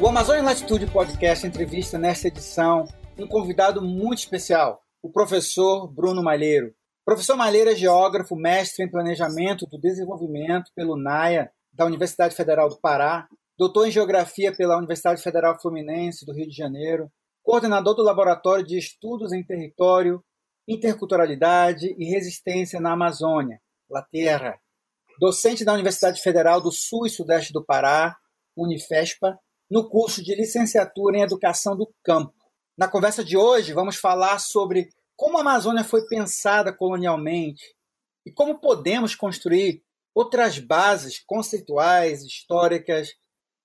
O Amazônia Latitude Podcast entrevista nesta edição um convidado muito especial, o professor Bruno Malheiro. Professor Malheiro é geógrafo, mestre em planejamento do desenvolvimento pelo NAIA, da Universidade Federal do Pará, doutor em geografia pela Universidade Federal Fluminense do Rio de Janeiro, coordenador do Laboratório de Estudos em Território, Interculturalidade e Resistência na Amazônia, La Terra, docente da Universidade Federal do Sul e Sudeste do Pará, Unifespa, no curso de licenciatura em Educação do Campo. Na conversa de hoje, vamos falar sobre como a Amazônia foi pensada colonialmente e como podemos construir outras bases conceituais, históricas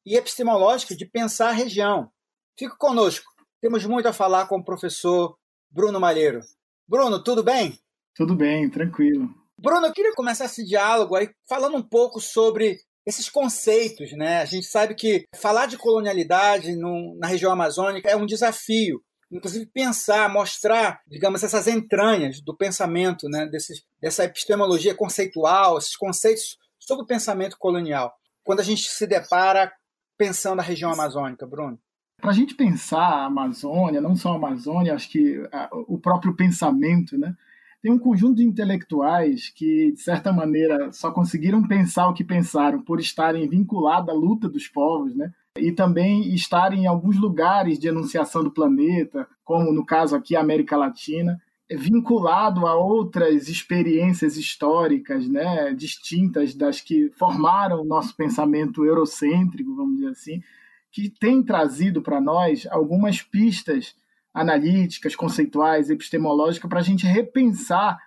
e epistemológicas de pensar a região. Fique conosco, temos muito a falar com o professor Bruno Malheiro. Bruno, tudo bem? Tudo bem, tranquilo. Bruno, eu queria começar esse diálogo aí falando um pouco sobre esses conceitos, né? A gente sabe que falar de colonialidade no, na região amazônica é um desafio. Inclusive pensar, mostrar, digamos, essas entranhas do pensamento, né? Desses, dessa epistemologia conceitual, esses conceitos sobre o pensamento colonial. Quando a gente se depara pensando a região amazônica, Bruno. Para a gente pensar a Amazônia, não só a Amazônia, acho que o próprio pensamento, né? Tem um conjunto de intelectuais que, de certa maneira, só conseguiram pensar o que pensaram por estarem vinculados à luta dos povos, né? E também estarem em alguns lugares de enunciação do planeta, como no caso aqui a América Latina, vinculado a outras experiências históricas, né, distintas das que formaram o nosso pensamento eurocêntrico, vamos dizer assim, que tem trazido para nós algumas pistas analíticas, conceituais, epistemológicas, para a gente repensar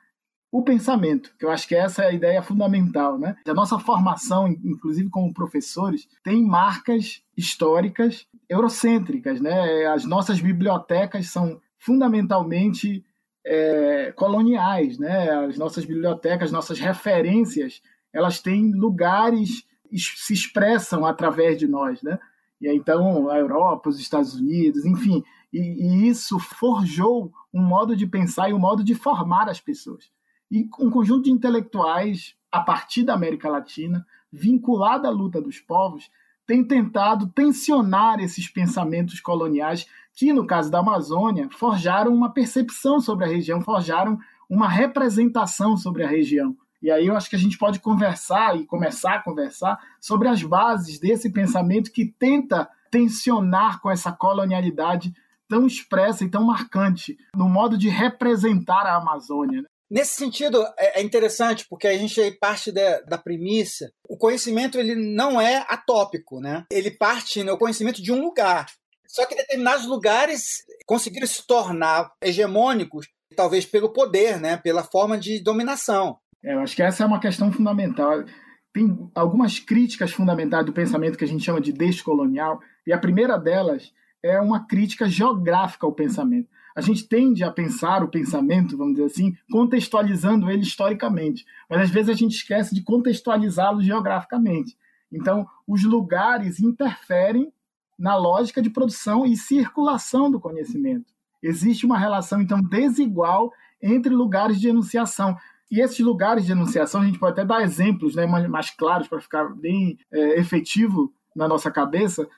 o pensamento, que eu acho que essa é a ideia fundamental. Né? A nossa formação, inclusive como professores, tem marcas históricas eurocêntricas. Né? As nossas bibliotecas são fundamentalmente é, coloniais. Né? As nossas bibliotecas, nossas referências, elas têm lugares, se expressam através de nós. Né? E então a Europa, os Estados Unidos, enfim, e, e, isso forjou um modo de pensar e um modo de formar as pessoas. E um conjunto de intelectuais, a partir da América Latina, vinculado à luta dos povos, tem tentado tensionar esses pensamentos coloniais que, no caso da Amazônia, forjaram uma percepção sobre a região, forjaram uma representação sobre a região. E aí eu acho que a gente pode conversar e começar a conversar sobre as bases desse pensamento que tenta tensionar com essa colonialidade tão expressa e tão marcante no modo de representar a Amazônia. Né? Nesse sentido, é, é interessante porque a gente parte da, da premissa, o conhecimento ele não é atópico, né? Ele parte no conhecimento de um lugar. Só que determinados lugares conseguiram se tornar hegemônicos, talvez pelo poder, né? Pela forma de dominação. É, eu acho que essa é uma questão fundamental. Tem algumas críticas fundamentais do pensamento que a gente chama de descolonial, e a primeira delas é uma crítica geográfica ao pensamento. A gente tende a pensar o pensamento, vamos dizer assim, contextualizando ele historicamente, mas às vezes a gente esquece de contextualizá-lo geograficamente. Então, os lugares interferem na lógica de produção e circulação do conhecimento. Existe uma relação, então, desigual entre lugares de enunciação. E esses lugares de enunciação, a gente pode até dar exemplos né, mais, claros para ficar bem é, efetivo na nossa cabeça,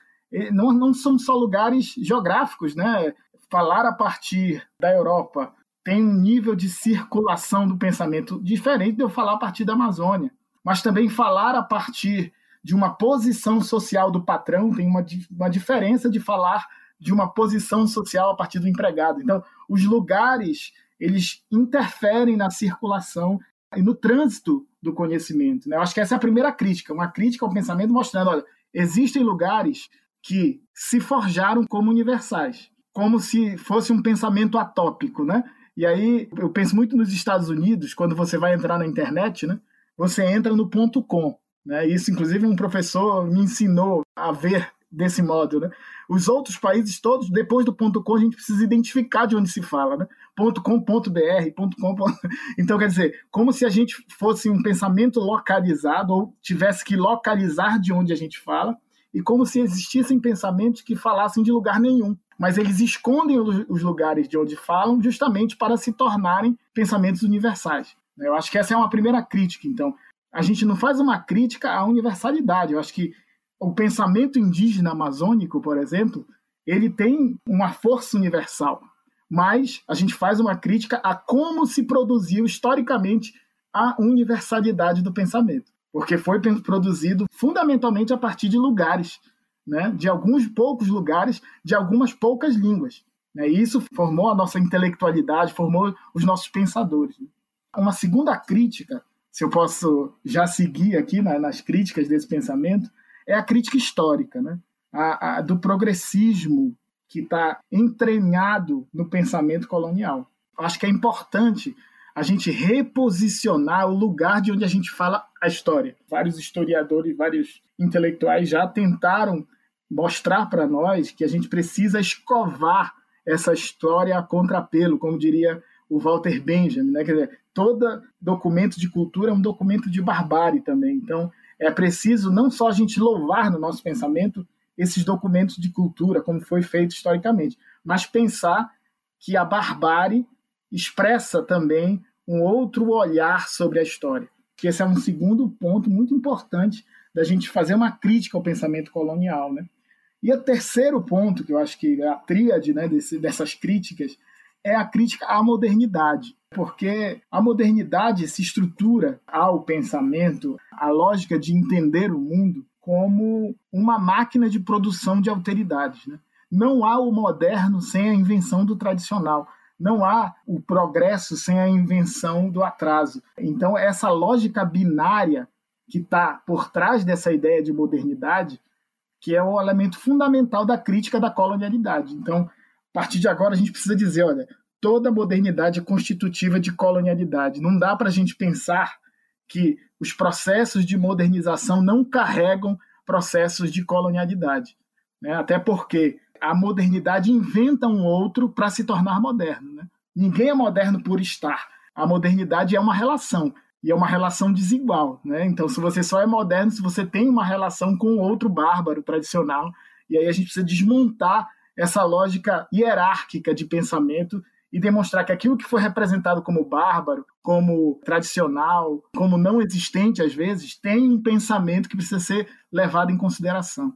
não, não são só lugares geográficos, né? Falar a partir da Europa tem um nível de circulação do pensamento diferente de eu falar a partir da Amazônia. Mas também falar a partir de uma posição social do patrão tem uma, uma diferença de falar de uma posição social a partir do empregado. Então, os lugares eles interferem na circulação e no trânsito do conhecimento. Né? Eu acho que essa é a primeira crítica, uma crítica ao pensamento mostrando, olha, existem lugares que se forjaram como universais, como se fosse um pensamento atópico, né? E aí eu penso muito nos Estados Unidos, quando você vai entrar na internet, né? Você entra no ponto .com, né? Isso inclusive um professor me ensinou a ver desse modo, né? Os outros países todos, depois do ponto .com, a gente precisa identificar de onde se fala, né? Ponto .com. Então, quer dizer, como se a gente fosse um pensamento localizado ou tivesse que localizar de onde a gente fala, e como se existissem pensamentos que falassem de lugar nenhum. Mas eles escondem os lugares de onde falam justamente para se tornarem pensamentos universais. Eu acho que essa é uma primeira crítica. Então, a gente não faz uma crítica à universalidade. Eu acho que o pensamento indígena amazônico, por exemplo, ele tem uma força universal, mas a gente faz uma crítica a como se produziu historicamente a universalidade do pensamento, porque foi produzido fundamentalmente a partir de lugares, né, de alguns poucos lugares, de algumas poucas línguas. Né, e isso formou a nossa intelectualidade, formou os nossos pensadores. Uma segunda crítica, se eu posso já seguir aqui nas críticas desse pensamento, é a crítica histórica, né? a, a, do progressismo que está entranhado no pensamento colonial. Acho que é importante a gente reposicionar o lugar de onde a gente fala a história. Vários historiadores, vários intelectuais já tentaram mostrar para nós que a gente precisa escovar essa história a contrapelo, como diria o Walter Benjamin. Né? Quer dizer, todo documento de cultura é um documento de barbárie também. Então, é preciso não só a gente louvar no nosso pensamento esses documentos de cultura, como foi feito historicamente, mas pensar que a barbárie expressa também um outro olhar sobre a história. Que esse é um segundo ponto muito importante da gente fazer uma crítica ao pensamento colonial, né? E o terceiro ponto, que eu acho que é a tríade né, desse, dessas críticas, é a crítica à modernidade. Porque a modernidade se estrutura ao pensamento, à lógica de entender o mundo, como uma máquina de produção de alteridades. Né? Não há o moderno sem a invenção do tradicional. Não há o progresso sem a invenção do atraso. Então, essa lógica binária que está por trás dessa ideia de modernidade, que é o elemento fundamental da crítica da colonialidade. Então, a partir de agora, a gente precisa dizer: olha, toda modernidade é constitutiva de colonialidade. Não dá para a gente pensar que os processos de modernização não carregam processos de colonialidade. Né? Até porque a modernidade inventa um outro para se tornar moderno. Né? Ninguém é moderno por estar. A modernidade é uma relação. E é uma relação desigual. Né? Então, se você só é moderno, se você tem uma relação com outro bárbaro tradicional, e aí a gente precisa desmontar essa lógica hierárquica de pensamento e demonstrar que aquilo que foi representado como bárbaro, como tradicional, como não existente às vezes, tem um pensamento que precisa ser levado em consideração.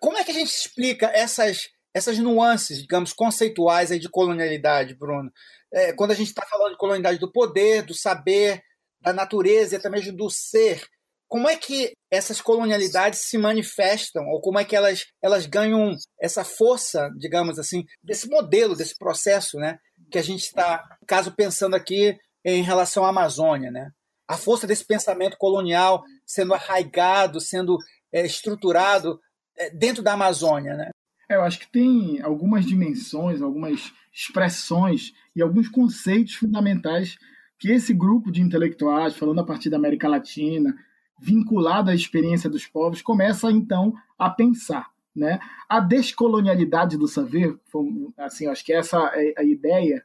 Como é que a gente explica essas, essas nuances, digamos, conceituais aí de colonialidade, Bruno? É, quando a gente está falando de colonialidade do poder, do saber, da natureza e até mesmo do ser, como é que essas colonialidades se manifestam ou como é que elas, elas ganham essa força, digamos assim, desse modelo, desse processo, né? Que a gente está, caso pensando aqui em relação à Amazônia, né? A força desse pensamento colonial sendo arraigado, sendo é, estruturado é, dentro da Amazônia, né? É, eu acho que tem algumas dimensões, algumas expressões e alguns conceitos fundamentais que esse grupo de intelectuais, falando a partir da América Latina, vinculado à experiência dos povos, começa então a pensar. Né? A descolonialidade do saber, assim, acho que essa é a ideia.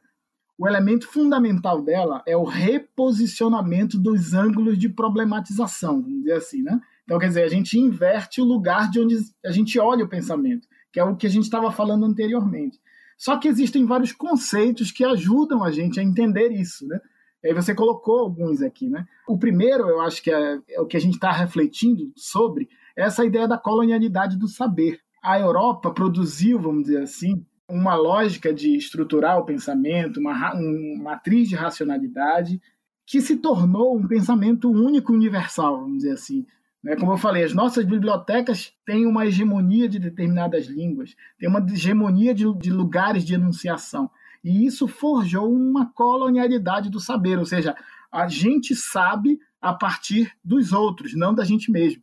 O elemento fundamental dela é o reposicionamento dos ângulos de problematização, vamos dizer assim, né? Então, quer dizer, a gente inverte o lugar de onde a gente olha o pensamento, que é o que a gente estava falando anteriormente. Só que existem vários conceitos que ajudam a gente a entender isso, né? Aí você colocou alguns aqui, né? O primeiro, eu acho que é, é o que a gente está refletindo sobre, é essa ideia da colonialidade do saber. A Europa produziu, vamos dizer assim, uma lógica de estruturar o pensamento, uma, uma matriz de racionalidade, que se tornou um pensamento único universal, vamos dizer assim. Né? Como eu falei, as nossas bibliotecas têm uma hegemonia de determinadas línguas, têm uma hegemonia de, de lugares de enunciação. E isso forjou uma colonialidade do saber, ou seja, a gente sabe a partir dos outros, não da gente mesmo,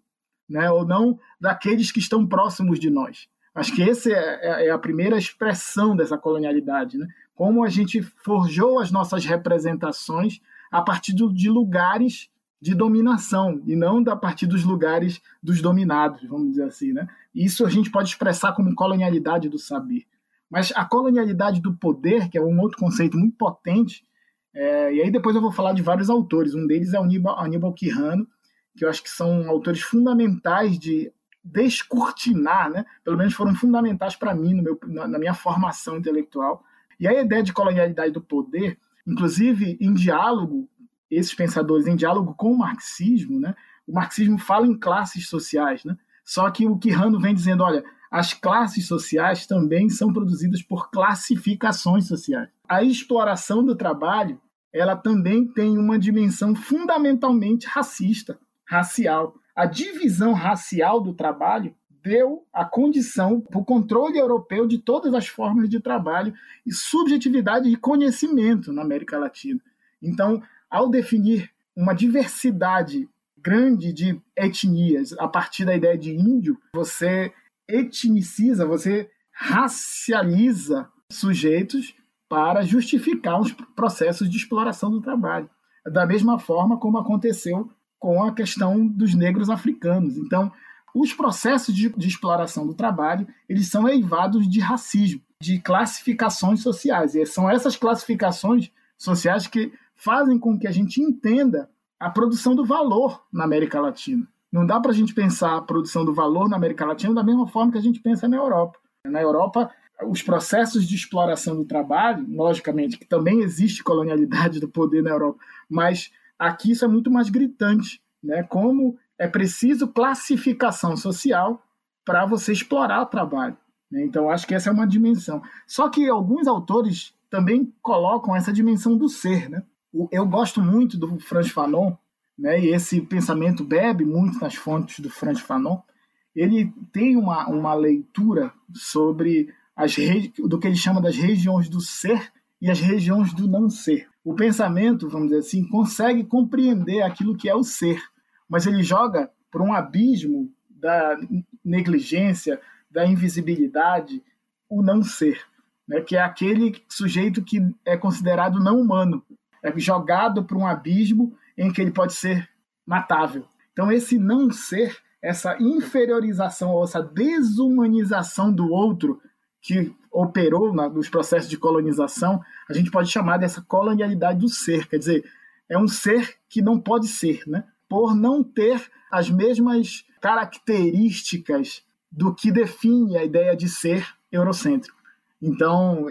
né? ou não daqueles que estão próximos de nós. Acho que essa é, é, é a primeira expressão dessa colonialidade, né? como a gente forjou as nossas representações a partir de lugares de dominação e não a partir dos lugares dos dominados, vamos dizer assim, né? Isso a gente pode expressar como colonialidade do saber. Mas a colonialidade do poder, que é um outro conceito muito potente, é, e aí depois eu vou falar de vários autores. Um deles é o Aníbal, Aníbal Quirrano, que eu acho que são autores fundamentais de descortinar, né? pelo menos foram fundamentais para mim meu, na, na minha formação intelectual. E a ideia de colonialidade do poder, inclusive em diálogo, esses pensadores em diálogo com o marxismo, né? o marxismo fala em classes sociais, né? Só que o Quirrano vem dizendo, olha, as classes sociais também são produzidas por classificações sociais. A exploração do trabalho, ela também tem uma dimensão fundamentalmente racista, racial. A divisão racial do trabalho deu a condição para o controle europeu de todas as formas de trabalho e subjetividade e conhecimento na América Latina. Então, ao definir uma diversidade grande de etnias a partir da ideia de índio, você etniciza, você racializa sujeitos para justificar os processos de exploração do trabalho. Da mesma forma como aconteceu com a questão dos negros africanos. Então, os processos de, de, exploração do trabalho eles são eivados de racismo, de classificações sociais. E são essas classificações sociais que fazem com que a gente entenda a produção do valor na América Latina. Não dá para a gente pensar a produção do valor na América Latina da mesma forma que a gente pensa na Europa. Na Europa, os processos de exploração do trabalho, logicamente, que também existe colonialidade do poder na Europa, mas aqui isso é muito mais gritante, né? Como é preciso classificação social para você explorar o trabalho. Né? Então, acho que essa é uma dimensão. Só que alguns autores também colocam essa dimensão do ser, né? Eu gosto muito do Franz Fanon, né, e esse pensamento bebe muito nas fontes do Franz Fanon. Ele tem uma, uma leitura sobre as do que ele chama das regiões do ser e as regiões do não ser. O pensamento, vamos dizer assim, consegue compreender aquilo que é o ser, mas ele joga por um abismo da negligência, da invisibilidade, o não ser, né, que é aquele sujeito que é considerado não humano, jogado para um abismo em que ele pode ser matável. Então, esse não ser, essa inferiorização ou essa desumanização do outro que operou na, nos processos de colonização, a gente pode chamar dessa colonialidade do ser. Quer dizer, é um ser que não pode ser, né? por não ter as mesmas características do que define a ideia de ser eurocêntrico. Então,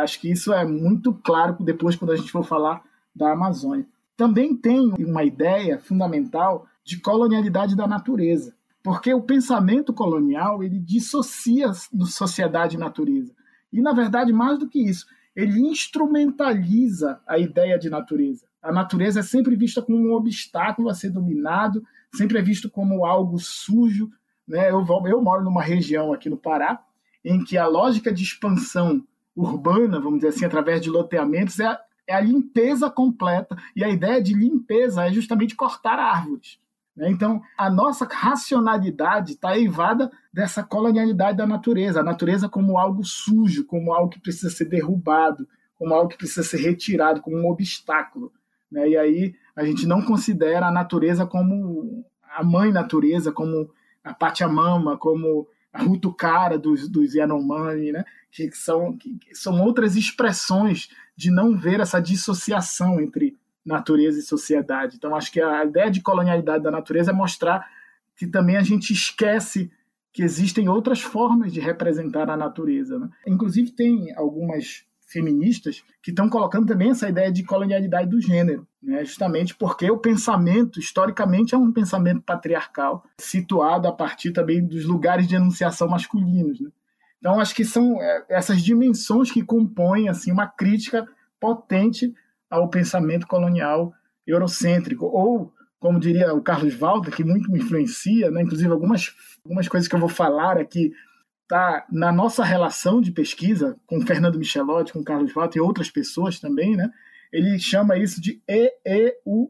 acho que isso é muito claro depois quando a gente for falar da Amazônia. Também tem uma ideia fundamental de colonialidade da natureza, porque o pensamento colonial ele dissocia sociedade e natureza. E, na verdade, mais do que isso, ele instrumentaliza a ideia de natureza. A natureza é sempre vista como um obstáculo a ser dominado, sempre é visto como algo sujo. Né? Eu, eu moro numa região aqui no Pará em que a lógica de expansão urbana, vamos dizer assim, através de loteamentos, é é a limpeza completa. E a ideia de limpeza é justamente cortar árvores. Né? Então, a nossa racionalidade está eivada dessa colonialidade da natureza. A natureza como algo sujo, como algo que precisa ser derrubado, como algo que precisa ser retirado, como um obstáculo. Né? E aí a gente não considera a natureza como a mãe natureza, como a Pachamama, como a Rutucara dos, dos Yanomami, né? que, são, que são outras expressões de não ver essa dissociação entre natureza e sociedade. Então, acho que a ideia de colonialidade da natureza é mostrar que também a gente esquece que existem outras formas de representar a natureza. Né? Inclusive, tem algumas feministas que estão colocando também essa ideia de colonialidade do gênero, né? justamente porque o pensamento, historicamente, é um pensamento patriarcal, situado a partir também dos lugares de enunciação masculinos. Né? Então, acho que são é, essas dimensões que compõem assim uma crítica potente ao pensamento colonial eurocêntrico, ou, como diria o Carlos Walter, que muito me influencia, né? inclusive algumas, algumas coisas que eu vou falar aqui tá na nossa relação de pesquisa com Fernando Michelotti, com Carlos Walter e outras pessoas também, né? Ele chama isso de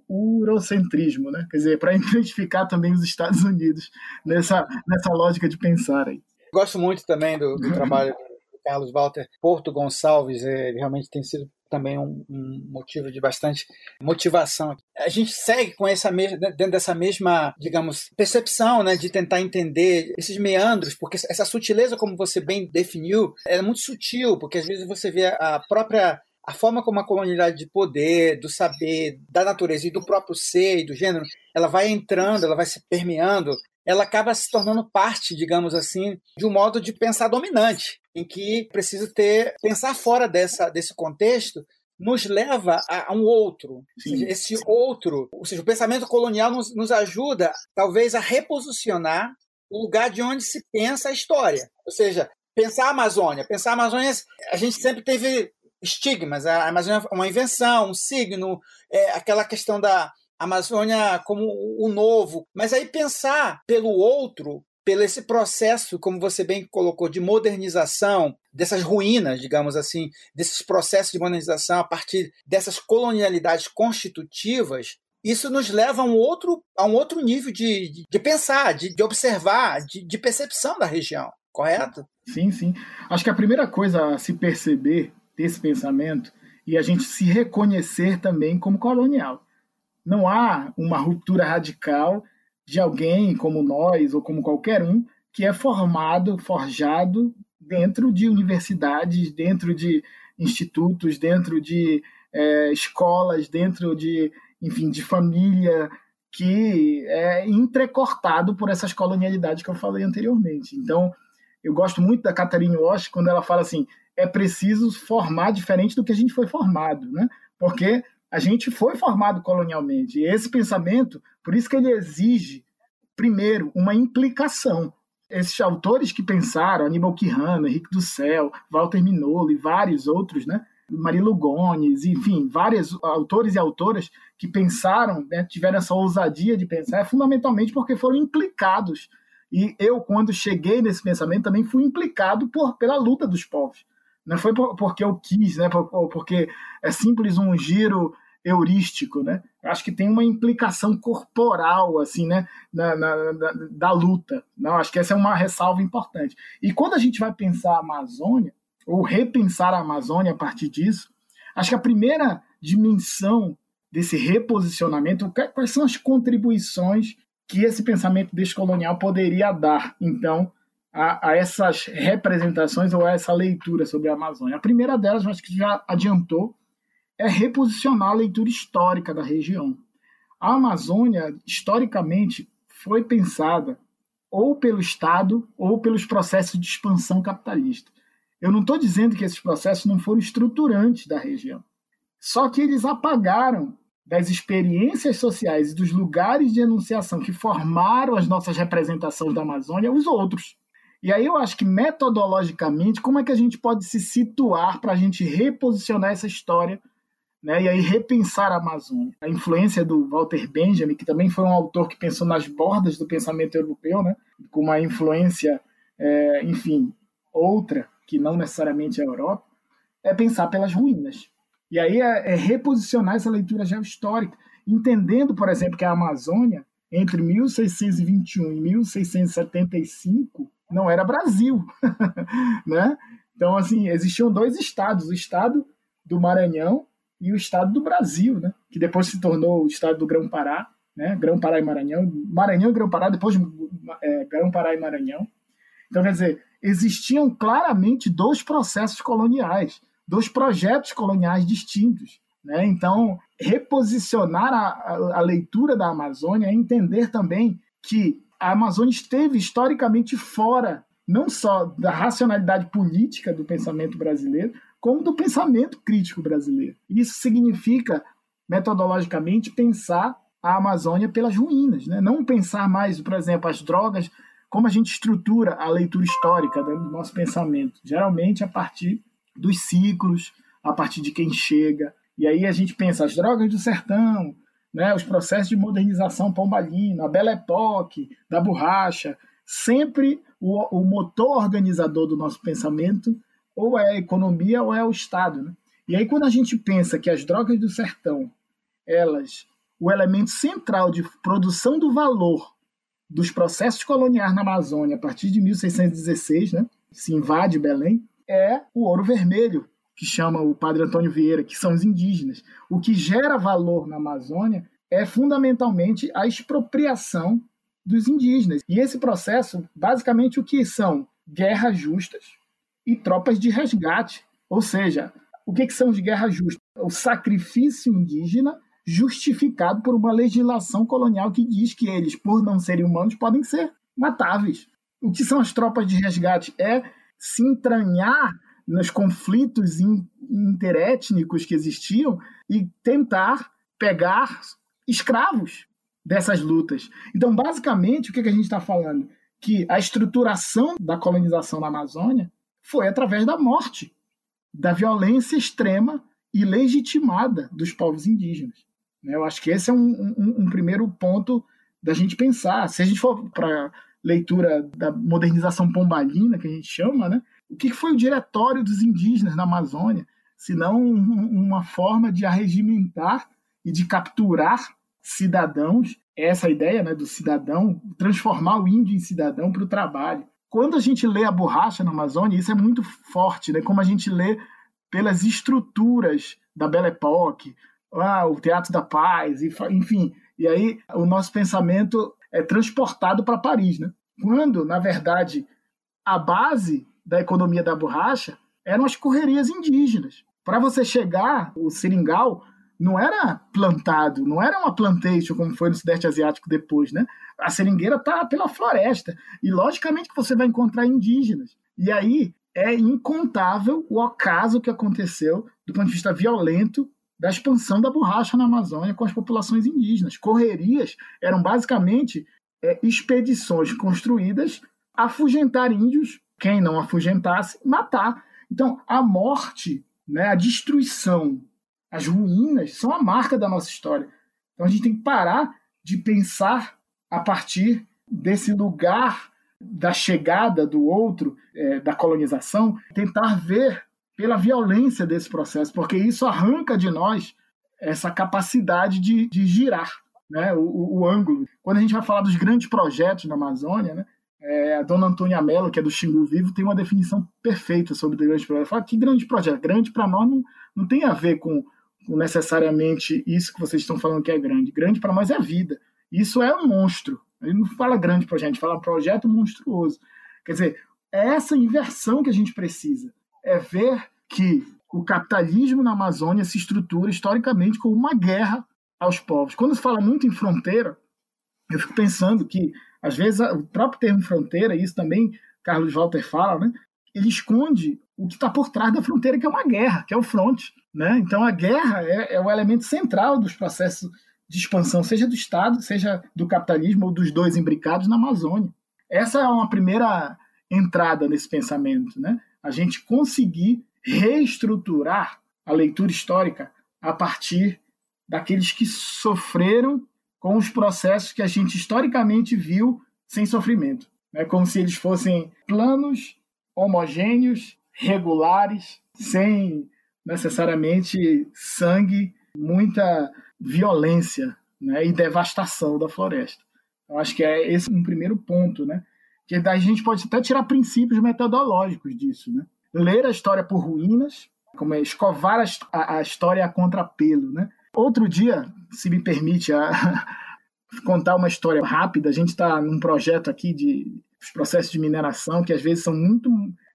eurocentrismo, né? Quer dizer, para identificar também os Estados Unidos nessa, nessa lógica de pensar aí. Gosto muito também do, do trabalho do Carlos Walter Porto Gonçalves, ele realmente tem sido também um, um, motivo de bastante motivação. A gente segue com essa mesma, dentro dessa mesma, digamos, percepção, né, de tentar entender esses meandros, porque essa sutileza, como você bem definiu, é muito sutil, porque às vezes você vê a própria a forma como a comunidade de poder, do saber, da natureza e do próprio ser e do gênero, ela vai entrando, ela vai se permeando ela acaba se tornando parte, digamos assim, de um modo de pensar dominante, em que precisa ter pensar fora dessa, desse contexto nos leva a, a um outro. Seja, esse outro, ou seja, o pensamento colonial nos, nos ajuda, talvez, a reposicionar o lugar de onde se pensa a história. Ou seja, pensar a Amazônia. Pensar a Amazônia, a gente sempre teve estigmas. A Amazônia é uma invenção, um signo, é, aquela questão da Amazônia como o novo. Mas aí pensar pelo outro, pelo esse processo, como você bem colocou, de modernização dessas ruínas, digamos assim, desses processos de modernização a partir dessas colonialidades constitutivas, isso nos leva a um outro, a um outro nível de, de, de pensar, de, de observar, de, de percepção da região, correto? Sim, sim. Acho que a primeira coisa a se perceber desse pensamento e a gente se reconhecer também como colonial. Não há uma ruptura radical de alguém como nós ou como qualquer um que é formado, forjado dentro de universidades, dentro de institutos, dentro de é, escolas, dentro de enfim, de família que é entrecortado por essas colonialidades que eu falei anteriormente. Então, eu gosto muito da Catherine Walsh quando ela fala assim: é preciso formar diferente do que a gente foi formado, né? Porque a gente foi formado colonialmente. E esse pensamento, por isso que ele exige, primeiro, uma implicação. Esses autores que pensaram, Aníbal Quijano, Henrique do Céu, Walter Minolo e vários outros, né? Marilu Gones, enfim, vários autores e autoras que pensaram, né, tiveram essa ousadia de pensar, é fundamentalmente porque foram implicados. E eu, quando cheguei nesse pensamento, também fui implicado por, pela luta dos povos. Não foi por, porque eu quis, né, por, porque é simples um giro heurístico, né? Acho que tem uma implicação corporal, assim, né, na, na, na, da luta. Não, acho que essa é uma ressalva importante. E quando a gente vai pensar a Amazônia, ou repensar a Amazônia a partir disso, acho que a primeira dimensão desse reposicionamento, quais são as contribuições que esse pensamento descolonial poderia dar, então, a, a, essas representações ou a essa leitura sobre a Amazônia. A primeira delas, acho que já adiantou, é reposicionar a leitura histórica da região. A Amazônia, historicamente, foi pensada ou pelo Estado ou pelos processos de expansão capitalista. Eu não estou dizendo que esses processos não foram estruturantes da região. Só que eles apagaram das experiências sociais e dos lugares de enunciação que formaram as nossas representações da Amazônia os outros. E aí eu acho que metodologicamente, como é que a gente pode se situar para a gente reposicionar essa história né, e aí repensar a Amazônia? A influência do Walter Benjamin, que também foi um autor que pensou nas bordas do pensamento europeu, né, com uma influência, é, enfim, outra, que não necessariamente é a Europa, é pensar pelas ruínas. E aí é, é reposicionar essa leitura geohistórica, entendendo, por exemplo, que a Amazônia, entre 1621 e 1675, não era Brasil. né? Então, assim, existiam dois estados, o estado do Maranhão e o estado do Brasil, né? que depois se tornou o estado do Grão-Pará, né? Grão-Pará e Maranhão, Maranhão e Grão-Pará, depois é, Grão-Pará e Maranhão. Então, quer dizer, existiam claramente dois processos coloniais, dois projetos coloniais distintos. Né? Então, reposicionar a, a, a leitura da Amazônia é entender também que a Amazônia esteve historicamente fora não só da racionalidade política do pensamento brasileiro, como do pensamento crítico brasileiro. Isso significa, metodologicamente, pensar a Amazônia pelas ruínas, né? não pensar mais, por exemplo, as drogas como a gente estrutura a leitura histórica do nosso pensamento? Geralmente a partir dos ciclos, a partir de quem chega. E aí a gente pensa as drogas do sertão, né, os processos de modernização pombalina, a Belle Époque, da borracha. Sempre o, o motor organizador do nosso pensamento ou é a economia ou é o Estado. Né? E aí quando a gente pensa que as drogas do sertão, elas, o elemento central de produção do valor dos processos coloniais na Amazônia a partir de 1616, né, se invade Belém, é o ouro vermelho, que chama o padre Antônio Vieira, que são os indígenas. O que gera valor na Amazônia é fundamentalmente a expropriação dos indígenas. E esse processo, basicamente, o que são guerras justas e tropas de resgate. Ou seja, o que, são as guerras justas? O sacrifício indígena justificado por uma legislação colonial que diz que eles, por não serem humanos, podem ser matáveis. O que são as tropas de resgate? É se entranhar nos conflitos interétnicos que existiam e tentar pegar escravos dessas lutas. Então, basicamente, o que a gente está falando? que a estruturação da colonização na Amazônia foi através da morte, da violência extrema e legitimada dos povos indígenas. Né? Eu acho que esse é um, um, um primeiro ponto da gente pensar. Se a gente for para leitura da modernização pombalina, que a gente chama, né? O que foi o diretório dos indígenas na Amazônia, se não uma forma de arregimentar e de capturar cidadãos, essa ideia né, do cidadão, transformar o índio em cidadão para o trabalho. Quando a gente lê a borracha na Amazônia, isso é muito forte, né? como a gente lê pelas estruturas da Belle Époque, ah, o Teatro da Paz, enfim. E aí o nosso pensamento é transportado para Paris, né? Quando, na verdade, a base da economia da borracha eram as correrias indígenas. Para você chegar, o seringal não era plantado, não era uma plantation como foi no Sudeste Asiático depois, né? A seringueira está pela floresta e logicamente que você vai encontrar indígenas. E aí é incontável o ocaso que aconteceu do ponto de vista violento da expansão da borracha na Amazônia com as populações indígenas. Correrias eram basicamente é, expedições construídas a afugentar índios, quem não afugentasse, matar. Então, a morte, né, a destruição, as ruínas são a marca da nossa história. Então, a gente tem que parar de pensar a partir desse lugar da chegada do outro, é, da colonização, tentar ver pela violência desse processo, porque isso arranca de nós essa capacidade de, de girar né, o, o, ângulo. Quando a gente vai falar dos grandes projetos na Amazônia, né, é, a dona Antônia Mello, que é do Xingu Vivo, tem uma definição perfeita sobre o grande projeto. Fala que grande projeto? Grande para nós não, não tem a ver com, com, necessariamente isso que vocês estão falando que é grande. Grande para nós é a vida. Isso é um monstro. Gente não fala grande projeto, a gente fala projeto monstruoso. Quer dizer, é essa inversão que a gente precisa é ver que o capitalismo na Amazônia se estrutura historicamente como uma guerra aos povos. Quando se fala muito em fronteira, eu fico pensando que, às vezes, o próprio termo fronteira, isso também Carlos Walter fala, né, ele esconde o que está por trás da fronteira, que é uma guerra, que é o fronte. Né? Então, a guerra é, é o elemento central dos processos de expansão, seja do Estado, seja do capitalismo ou dos dois imbricados na Amazônia. Essa é uma primeira entrada nesse pensamento, né? A gente conseguir reestruturar a leitura histórica a partir daqueles que sofreram com os processos que a gente historicamente viu sem sofrimento. É como se eles fossem planos homogêneos, regulares, sem necessariamente sangue, muita violência né, e devastação da floresta. Eu acho que é esse um primeiro ponto, né? Que a gente pode até tirar princípios metodológicos disso, né? ler a história por ruínas, como é escovar a, a história a contrapelo, né? Outro dia, se me permite a, contar uma história rápida, a gente está num projeto aqui de os processos de mineração que às vezes são muito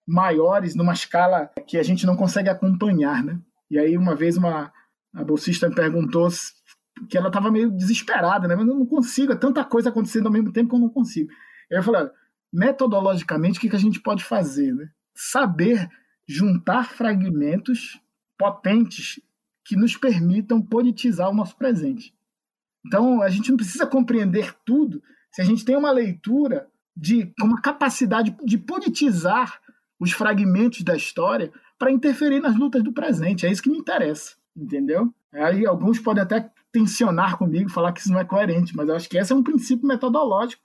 maiores numa escala que a gente não consegue acompanhar, né? E aí uma vez uma a bolsista me perguntou que ela estava meio desesperada, né? Mas eu não consigo, é tanta coisa acontecendo ao mesmo tempo que eu não consigo. Eu falei, metodologicamente, o que, que a gente pode fazer, né? saber juntar fragmentos potentes que nos permitam politizar o nosso presente. Então, a gente não precisa compreender tudo se a gente tem uma leitura de uma capacidade de politizar os fragmentos da história para interferir nas lutas do presente. É isso que me interessa, entendeu? Aí alguns podem até tensionar comigo, falar que isso não é coerente, mas eu acho que esse é um princípio metodológico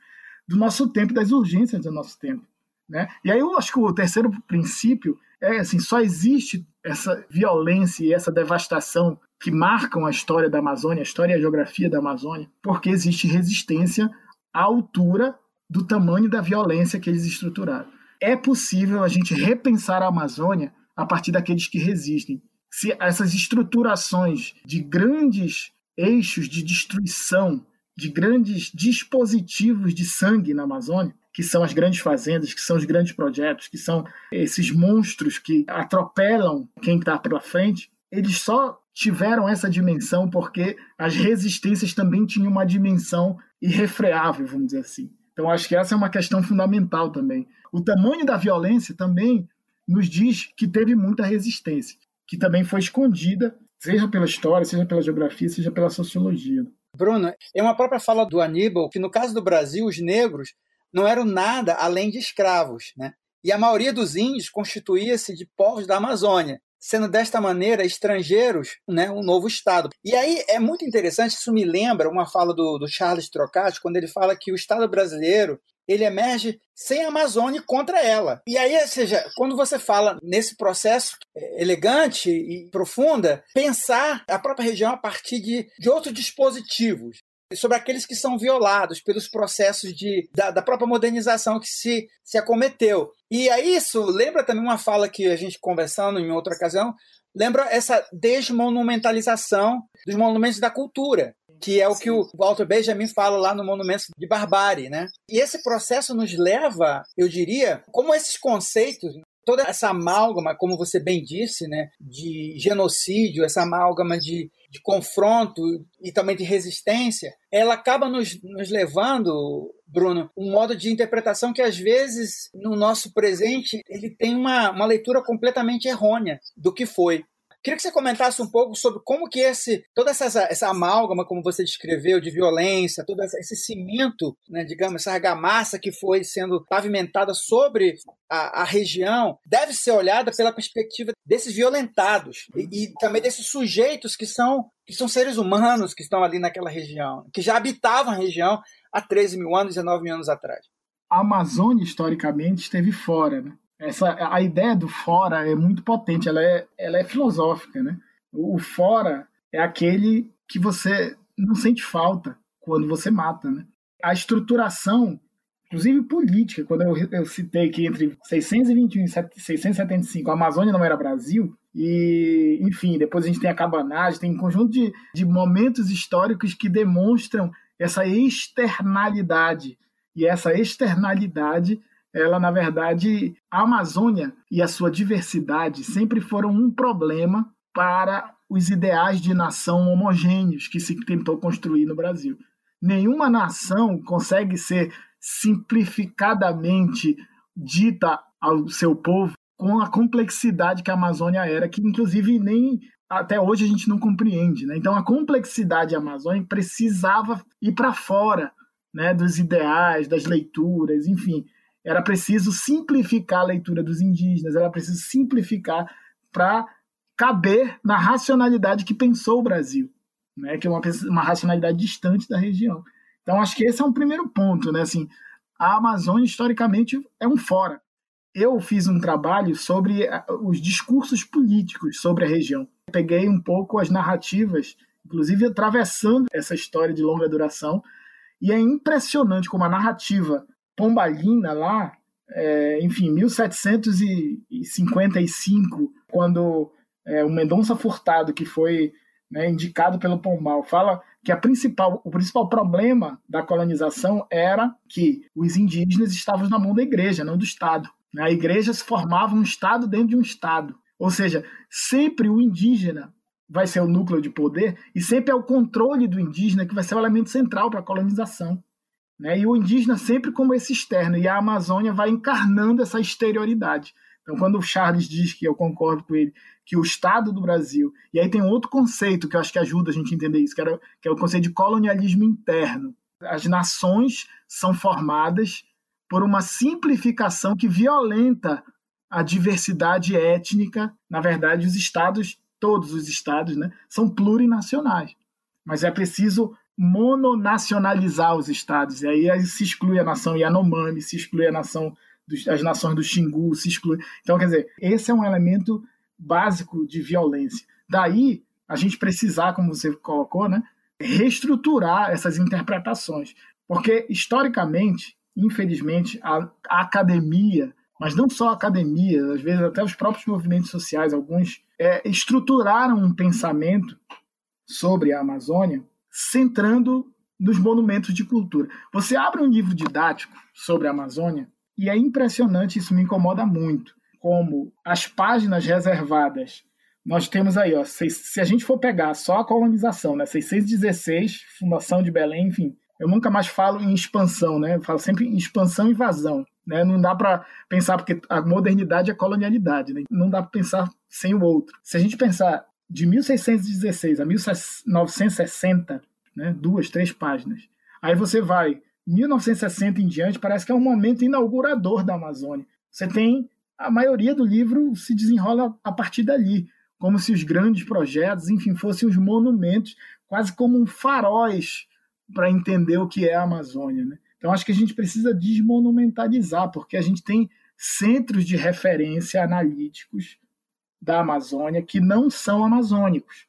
do nosso tempo, das urgências do nosso tempo. Né? E aí eu acho que o terceiro princípio é assim, só existe essa violência e essa devastação que marcam a história da Amazônia, a história e a geografia da Amazônia, porque existe resistência à altura do tamanho da violência que eles estruturaram. É possível a gente repensar a Amazônia a partir daqueles que resistem. Se essas estruturações de grandes eixos de destruição, de grandes dispositivos de sangue na Amazônia, que são as grandes fazendas, que são os grandes projetos, que são esses monstros que atropelam quem está pela frente, eles só tiveram essa dimensão porque as resistências também tinham uma dimensão irrefreável, vamos dizer assim. Então, acho que essa é uma questão fundamental também. O tamanho da violência também nos diz que teve muita resistência, que também foi escondida, seja pela história, seja pela geografia, seja pela sociologia. Bruno, é uma própria fala do Aníbal que, no caso do Brasil, os negros não eram nada além de escravos, né? E a maioria dos índios constituía-se de povos da Amazônia, sendo desta maneira estrangeiros, né, um novo Estado. E aí é muito interessante, isso me lembra uma fala do, do Charles Trocati, quando ele fala que o Estado brasileiro ele emerge sem a Amazônia contra ela. E aí, ou seja, quando você fala nesse processo elegante e profunda, pensar a própria região a partir de, de outros dispositivos sobre aqueles que são violados pelos processos de, da, da, própria modernização que se, se acometeu. E aí isso lembra também uma fala que a gente conversando em outra ocasião, lembra essa desmonumentalização dos monumentos da cultura que é o Sim. que o Walter Benjamin fala lá no Monumento de Barbárie, né? E esse processo nos leva, eu diria, como esses conceitos toda essa amálgama, como você bem disse, né, de genocídio, essa amálgama de, de confronto e também de resistência, ela acaba nos, nos levando, Bruno, um modo de interpretação que às vezes no nosso presente ele tem uma, uma leitura completamente errônea do que foi. Queria que você comentasse um pouco sobre como que esse, toda essa, essa amálgama, como você descreveu, de violência, todo esse cimento, né, digamos, essa argamassa que foi sendo pavimentada sobre a, a, região, deve ser olhada pela perspectiva desses violentados e, e também desses sujeitos que são, que são seres humanos que estão ali naquela região, que já habitavam a região há 13 mil anos, 19 mil anos atrás. A Amazônia, historicamente, esteve fora, né? Essa a ideia do fora é muito potente, ela é, ela é filosófica, né? O fora é aquele que você não sente falta quando você mata, né? A estruturação, inclusive política, quando eu, eu citei que entre 621 e 675 a Amazônia não era Brasil, e, enfim, depois a gente tem a cabanagem, tem um conjunto de, de momentos históricos que demonstram essa externalidade. E essa externalidade ela, na verdade, a Amazônia e a sua diversidade sempre foram um problema para os ideais de nação homogêneos que se tentou construir no Brasil. Nenhuma nação consegue ser simplificadamente dita ao seu povo com a complexidade que a Amazônia era, que inclusive nem até hoje a gente não compreende. Né? Então a complexidade amazônica precisava ir para fora né, dos ideais, das leituras, enfim era preciso simplificar a leitura dos indígenas, era preciso simplificar para caber na racionalidade que pensou o Brasil, né? que é uma, uma racionalidade distante da região. Então, acho que esse é um primeiro ponto. Né? Assim, a Amazônia, historicamente, é um fora. Eu fiz um trabalho sobre os discursos políticos sobre a região. Peguei um pouco as narrativas, inclusive atravessando essa história de longa duração, e é impressionante como a narrativa Pombalina lá, é, enfim, 1755, quando é, o Mendonça Furtado, que foi né, indicado pelo Pombal, fala que a principal, o principal problema da colonização era que os indígenas estavam na mão da igreja, não do Estado. A igreja se formava um Estado dentro de um Estado. Ou seja, sempre o indígena vai ser o núcleo de poder e sempre é o controle do indígena que vai ser o elemento central para a colonização. Né? E o indígena sempre como esse externo, e a Amazônia vai encarnando essa exterioridade. Então, quando o Charles diz, que eu concordo com ele, que o Estado do Brasil. E aí tem outro conceito que eu acho que ajuda a gente a entender isso, que, era, que é o conceito de colonialismo interno. As nações são formadas por uma simplificação que violenta a diversidade étnica. Na verdade, os estados, todos os estados, né, são plurinacionais. Mas é preciso mononacionalizar os estados. E aí se exclui a nação Yanomami, se exclui a nação dos, as nações do Xingu, se exclui. Então, quer dizer, esse é um elemento básico de violência. Daí a gente precisar, como você colocou, né, reestruturar essas interpretações. Porque, historicamente, infelizmente, a, a academia, mas não só a academia, às vezes até os próprios movimentos sociais, alguns, é, estruturaram um pensamento sobre a Amazônia centrando nos monumentos de cultura. Você abre um livro didático sobre a Amazônia e é impressionante, isso me incomoda muito, como as páginas reservadas. Nós temos aí, ó, se, se a gente for pegar só a colonização, né, 616, fundação de Belém, enfim, eu nunca mais falo em expansão, né? Eu falo sempre em expansão e invasão, né? Não dá para pensar porque a modernidade é colonialidade, né? Não dá para pensar sem o outro. Se a gente pensar de 1616 a 1960, né, duas, três páginas. Aí você vai 1960 em diante parece que é um momento inaugurador da Amazônia. Você tem a maioria do livro se desenrola a partir dali, como se os grandes projetos, enfim, fossem os monumentos, quase como um faróis para entender o que é a Amazônia. Né? Então, acho que a gente precisa desmonumentalizar, porque a gente tem centros de referência analíticos da Amazônia que não são amazônicos.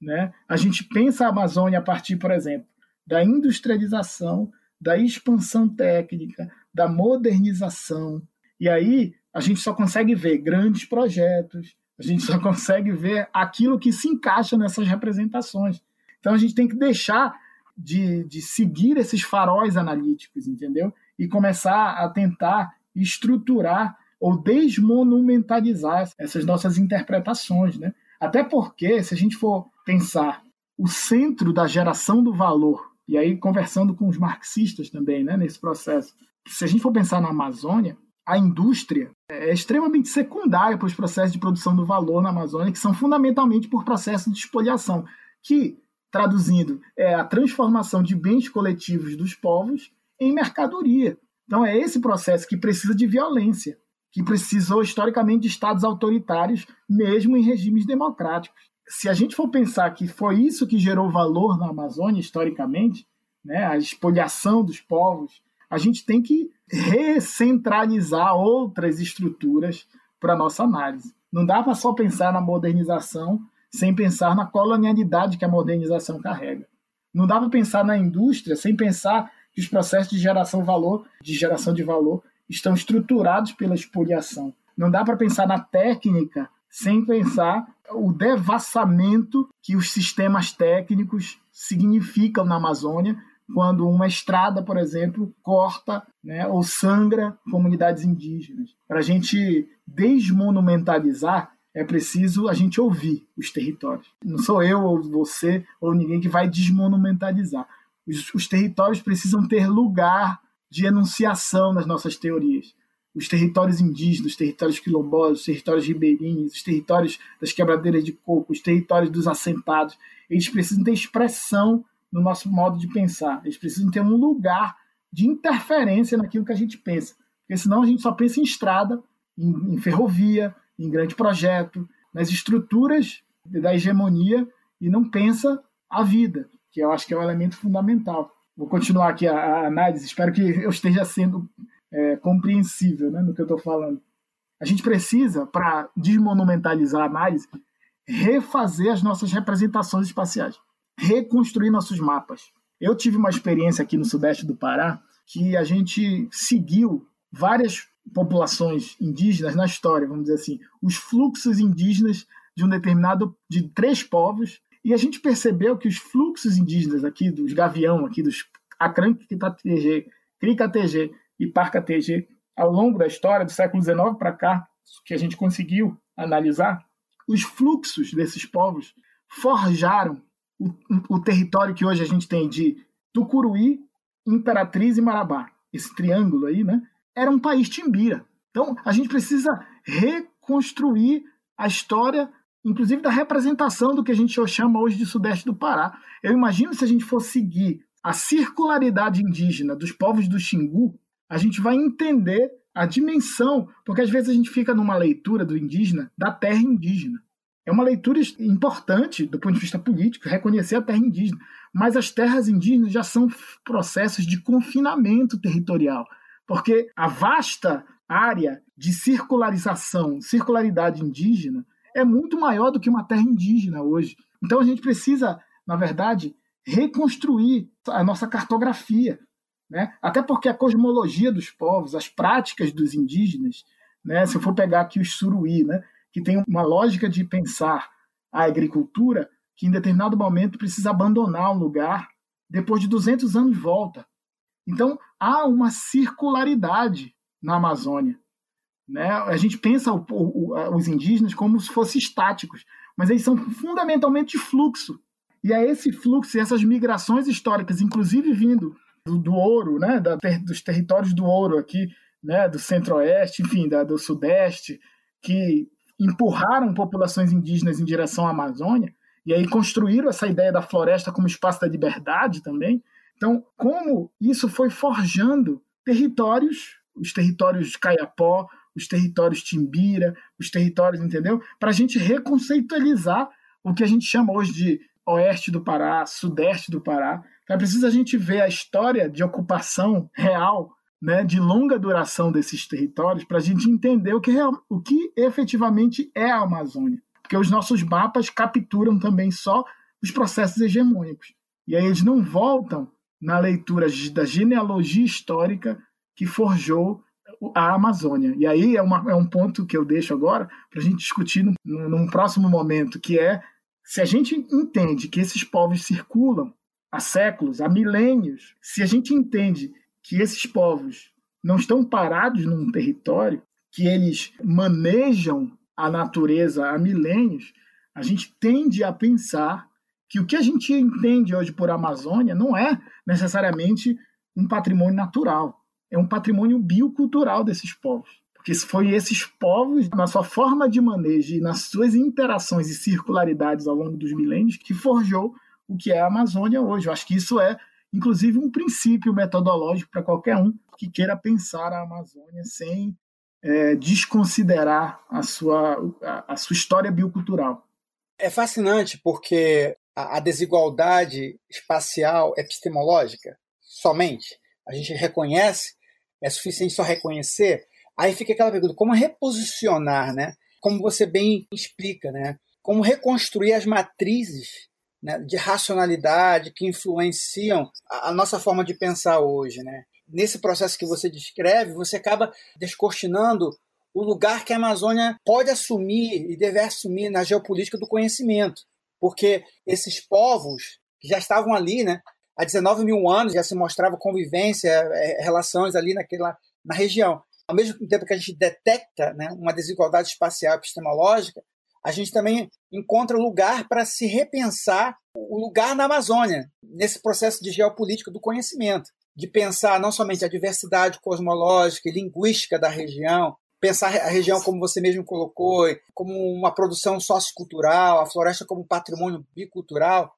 Né? A gente pensa a Amazônia a partir, por exemplo, da industrialização, da expansão técnica, da modernização. E aí a gente só consegue ver grandes projetos, a gente só consegue ver aquilo que se encaixa nessas representações. Então a gente tem que deixar de, de seguir esses faróis analíticos, entendeu? E começar a tentar estruturar ou desmonumentalizar essas nossas interpretações, né? Até porque, se a gente for pensar o centro da geração do valor, e aí conversando com os marxistas também, né, nesse processo, se a gente for pensar na Amazônia, a indústria é extremamente secundária para os processos de produção do valor na Amazônia, que são fundamentalmente por processo de expoliação, que, traduzindo, é a transformação de bens coletivos dos povos em mercadoria. Então é esse processo que precisa de violência, que precisou historicamente de estados autoritários, mesmo em regimes democráticos. Se a gente for pensar que foi isso que gerou valor na Amazônia historicamente, né, a expoliação dos povos, a gente tem que recentralizar outras estruturas para nossa análise. Não dá para só pensar na modernização sem pensar na colonialidade que a modernização carrega. Não dá para pensar na indústria sem pensar que os processos de geração valor, de geração de valor, estão estruturados pela expoliação. Não dá para pensar na técnica sem pensar o devassamento que os sistemas técnicos significam na Amazônia, quando uma estrada, por exemplo, corta né, ou sangra comunidades indígenas. Para a gente desmonumentalizar, é preciso a gente ouvir os territórios. Não sou eu ou você ou ninguém que vai desmonumentalizar. Os, os territórios precisam ter lugar de enunciação nas nossas teorias. Os territórios indígenas, os territórios quilombolas, os territórios ribeirinhos, os territórios das quebradeiras de coco, os territórios dos assentados, eles precisam ter expressão no nosso modo de pensar. Eles precisam ter um lugar de interferência naquilo que a gente pensa. Porque senão a gente só pensa em estrada, em, em ferrovia, em grande projeto, nas estruturas da hegemonia e não pensa a vida que eu acho que é um elemento fundamental. Vou continuar aqui a, a análise, espero que eu esteja sendo é, compreensível né, no que eu estou falando. A gente precisa, para desmonumentalizar a análise, refazer as nossas representações espaciais, reconstruir nossos mapas. Eu tive uma experiência aqui no sudeste do Pará que a gente seguiu várias populações indígenas na história, vamos dizer assim, os fluxos indígenas de um determinado de três povos e a gente percebeu que os fluxos indígenas aqui, dos gavião, aqui dos Acran TG, Crica TG e Parca TG, ao longo da história, do século XIX para cá, que a gente conseguiu analisar, os fluxos desses povos forjaram o, o território que hoje a gente tem de Tucuruí, Imperatriz e Marabá. Esse triângulo aí, né? Era um país timbira. Então, a gente precisa reconstruir a história inclusive da representação do que a gente chama hoje de Sudeste do Pará. Eu imagino se a gente for seguir a circularidade indígena dos povos do Xingu, a gente vai entender a dimensão, porque às vezes a gente fica numa leitura do indígena da terra indígena. É uma leitura importante do ponto de vista político, reconhecer a terra indígena, mas as terras indígenas já são processos de confinamento territorial, porque a vasta área de circularização, circularidade indígena, é muito maior do que uma terra indígena hoje. Então a gente precisa, na verdade, reconstruir a nossa cartografia. Né? Até porque a cosmologia dos povos, as práticas dos indígenas, né? se eu for pegar aqui os suruí, né? que tem uma lógica de pensar a agricultura, que em determinado momento precisa abandonar um lugar, depois de 200 anos volta. Então há uma circularidade na Amazônia. Né? A gente pensa o, o, os indígenas como se fossem estáticos, mas eles são fundamentalmente fluxo. E é esse fluxo, essas migrações históricas, inclusive vindo do, do ouro, né? Da, dos territórios do ouro aqui, né? do centro-oeste, enfim, da, do sudeste, que empurraram populações indígenas em direção à Amazônia, e aí construíram essa ideia da floresta como espaço da liberdade também, Então, como isso foi forjando territórios, os territórios de Caiapó, os territórios Timbira, os territórios, entendeu? Para a gente reconceitualizar o que a gente chama hoje de oeste do Pará, sudeste do Pará. É preciso a gente ver a história de ocupação real, né, de longa duração desses territórios, para a gente entender o que, o que efetivamente é a Amazônia. Porque os nossos mapas capturam também só os processos hegemônicos. E aí eles não voltam na leitura da genealogia histórica que forjou a Amazônia. E aí é, uma, é um ponto que eu deixo agora para a gente discutir num, num próximo momento, que é se a gente entende que esses povos circulam há séculos, há milênios, se a gente entende que esses povos não estão parados num território, que eles manejam a natureza há milênios, a gente tende a pensar que o que a gente entende hoje por Amazônia não é necessariamente um patrimônio natural, é um patrimônio biocultural desses povos. Porque foi esses povos, na sua forma de manejo e nas suas interações e circularidades ao longo dos milênios, que forjou o que é a Amazônia hoje. Eu acho que isso é, inclusive, um princípio metodológico para qualquer um que queira pensar a Amazônia sem é, desconsiderar a sua, a, a, sua história biocultural. É fascinante porque a, a desigualdade espacial epistemológica, somente, a gente reconhece, é suficiente só reconhecer Aí fica aquela pergunta: como reposicionar, né? Como você bem explica, né? Como reconstruir as matrizes né, de racionalidade que influenciam a, a nossa forma de pensar hoje, né? Nesse processo que você descreve, você acaba descortinando o lugar que a Amazônia pode assumir e deve assumir na geopolítica do conhecimento. Porque esses povos que já estavam ali, né, há 19 mil anos, já se mostrava convivência, é, relações ali naquela, na região ao mesmo tempo que a gente detecta né, uma desigualdade espacial epistemológica, a gente também encontra lugar para se repensar o lugar na Amazônia, nesse processo de geopolítica do conhecimento, de pensar não somente a diversidade cosmológica e linguística da região, pensar a região, como você mesmo colocou, como uma produção sociocultural, a floresta como patrimônio bicultural.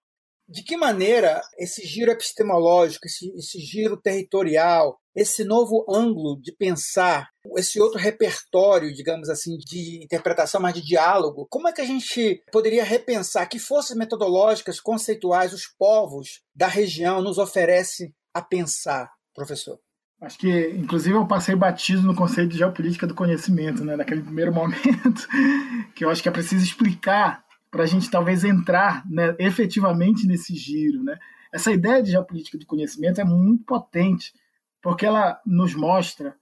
De que maneira esse giro epistemológico, esse, esse giro territorial, esse novo ângulo de pensar, esse outro repertório, digamos assim, de interpretação, mas de diálogo, como é que a gente poderia repensar que forças metodológicas, conceituais, os povos da região nos oferecem a pensar, professor? Acho que, inclusive, eu passei batido no conceito de geopolítica do conhecimento, né, naquele primeiro momento, que eu acho que é preciso explicar para a gente talvez entrar né, efetivamente nesse giro. Né? Essa ideia de geopolítica do conhecimento é muito potente porque ela nos mostra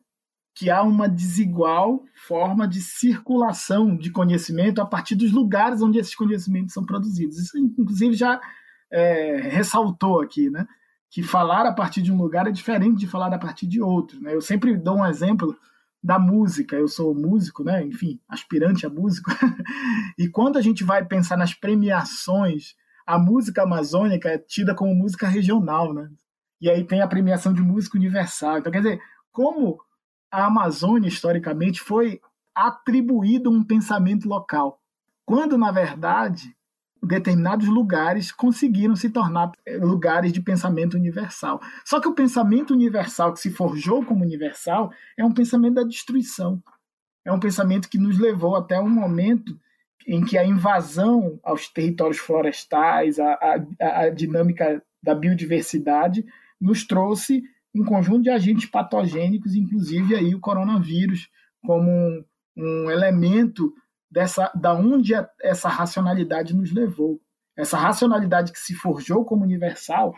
que há uma desigual forma de circulação de conhecimento a partir dos lugares onde esses conhecimentos são produzidos. Isso, inclusive, já é, ressaltou aqui, né? Que falar a partir de um lugar é diferente de falar a partir de outro. Né? Eu sempre dou um exemplo da música. Eu sou músico, né? Enfim, aspirante a músico. e quando a gente vai pensar nas premiações, a música amazônica é tida como música regional, né? E aí tem a premiação de música universal. Então, quer dizer, como a Amazônia, historicamente, foi atribuído um pensamento local, quando, na verdade, determinados lugares conseguiram se tornar lugares de pensamento universal. Só que o pensamento universal que se forjou como universal é um pensamento da destruição. É um pensamento que nos levou até um momento em que a invasão aos territórios florestais, a, a, a dinâmica da biodiversidade, nos trouxe um conjunto de agentes patogênicos, inclusive aí o coronavírus, como um, um elemento dessa da onde a, essa racionalidade nos levou. Essa racionalidade que se forjou como universal,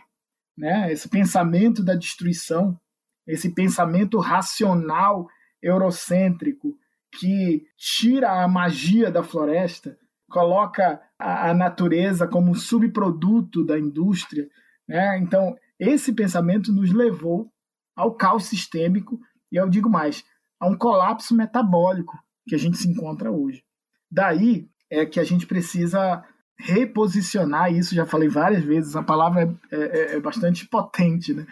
né? esse pensamento da destruição, esse pensamento racional eurocêntrico que tira a magia da floresta, coloca a, a natureza como um subproduto da indústria. Né? Então, esse pensamento nos levou ao caos sistêmico e eu digo mais, a um colapso metabólico que a gente se encontra hoje. Daí é que a gente precisa reposicionar isso, já falei várias vezes, a palavra é, é, é bastante potente, né?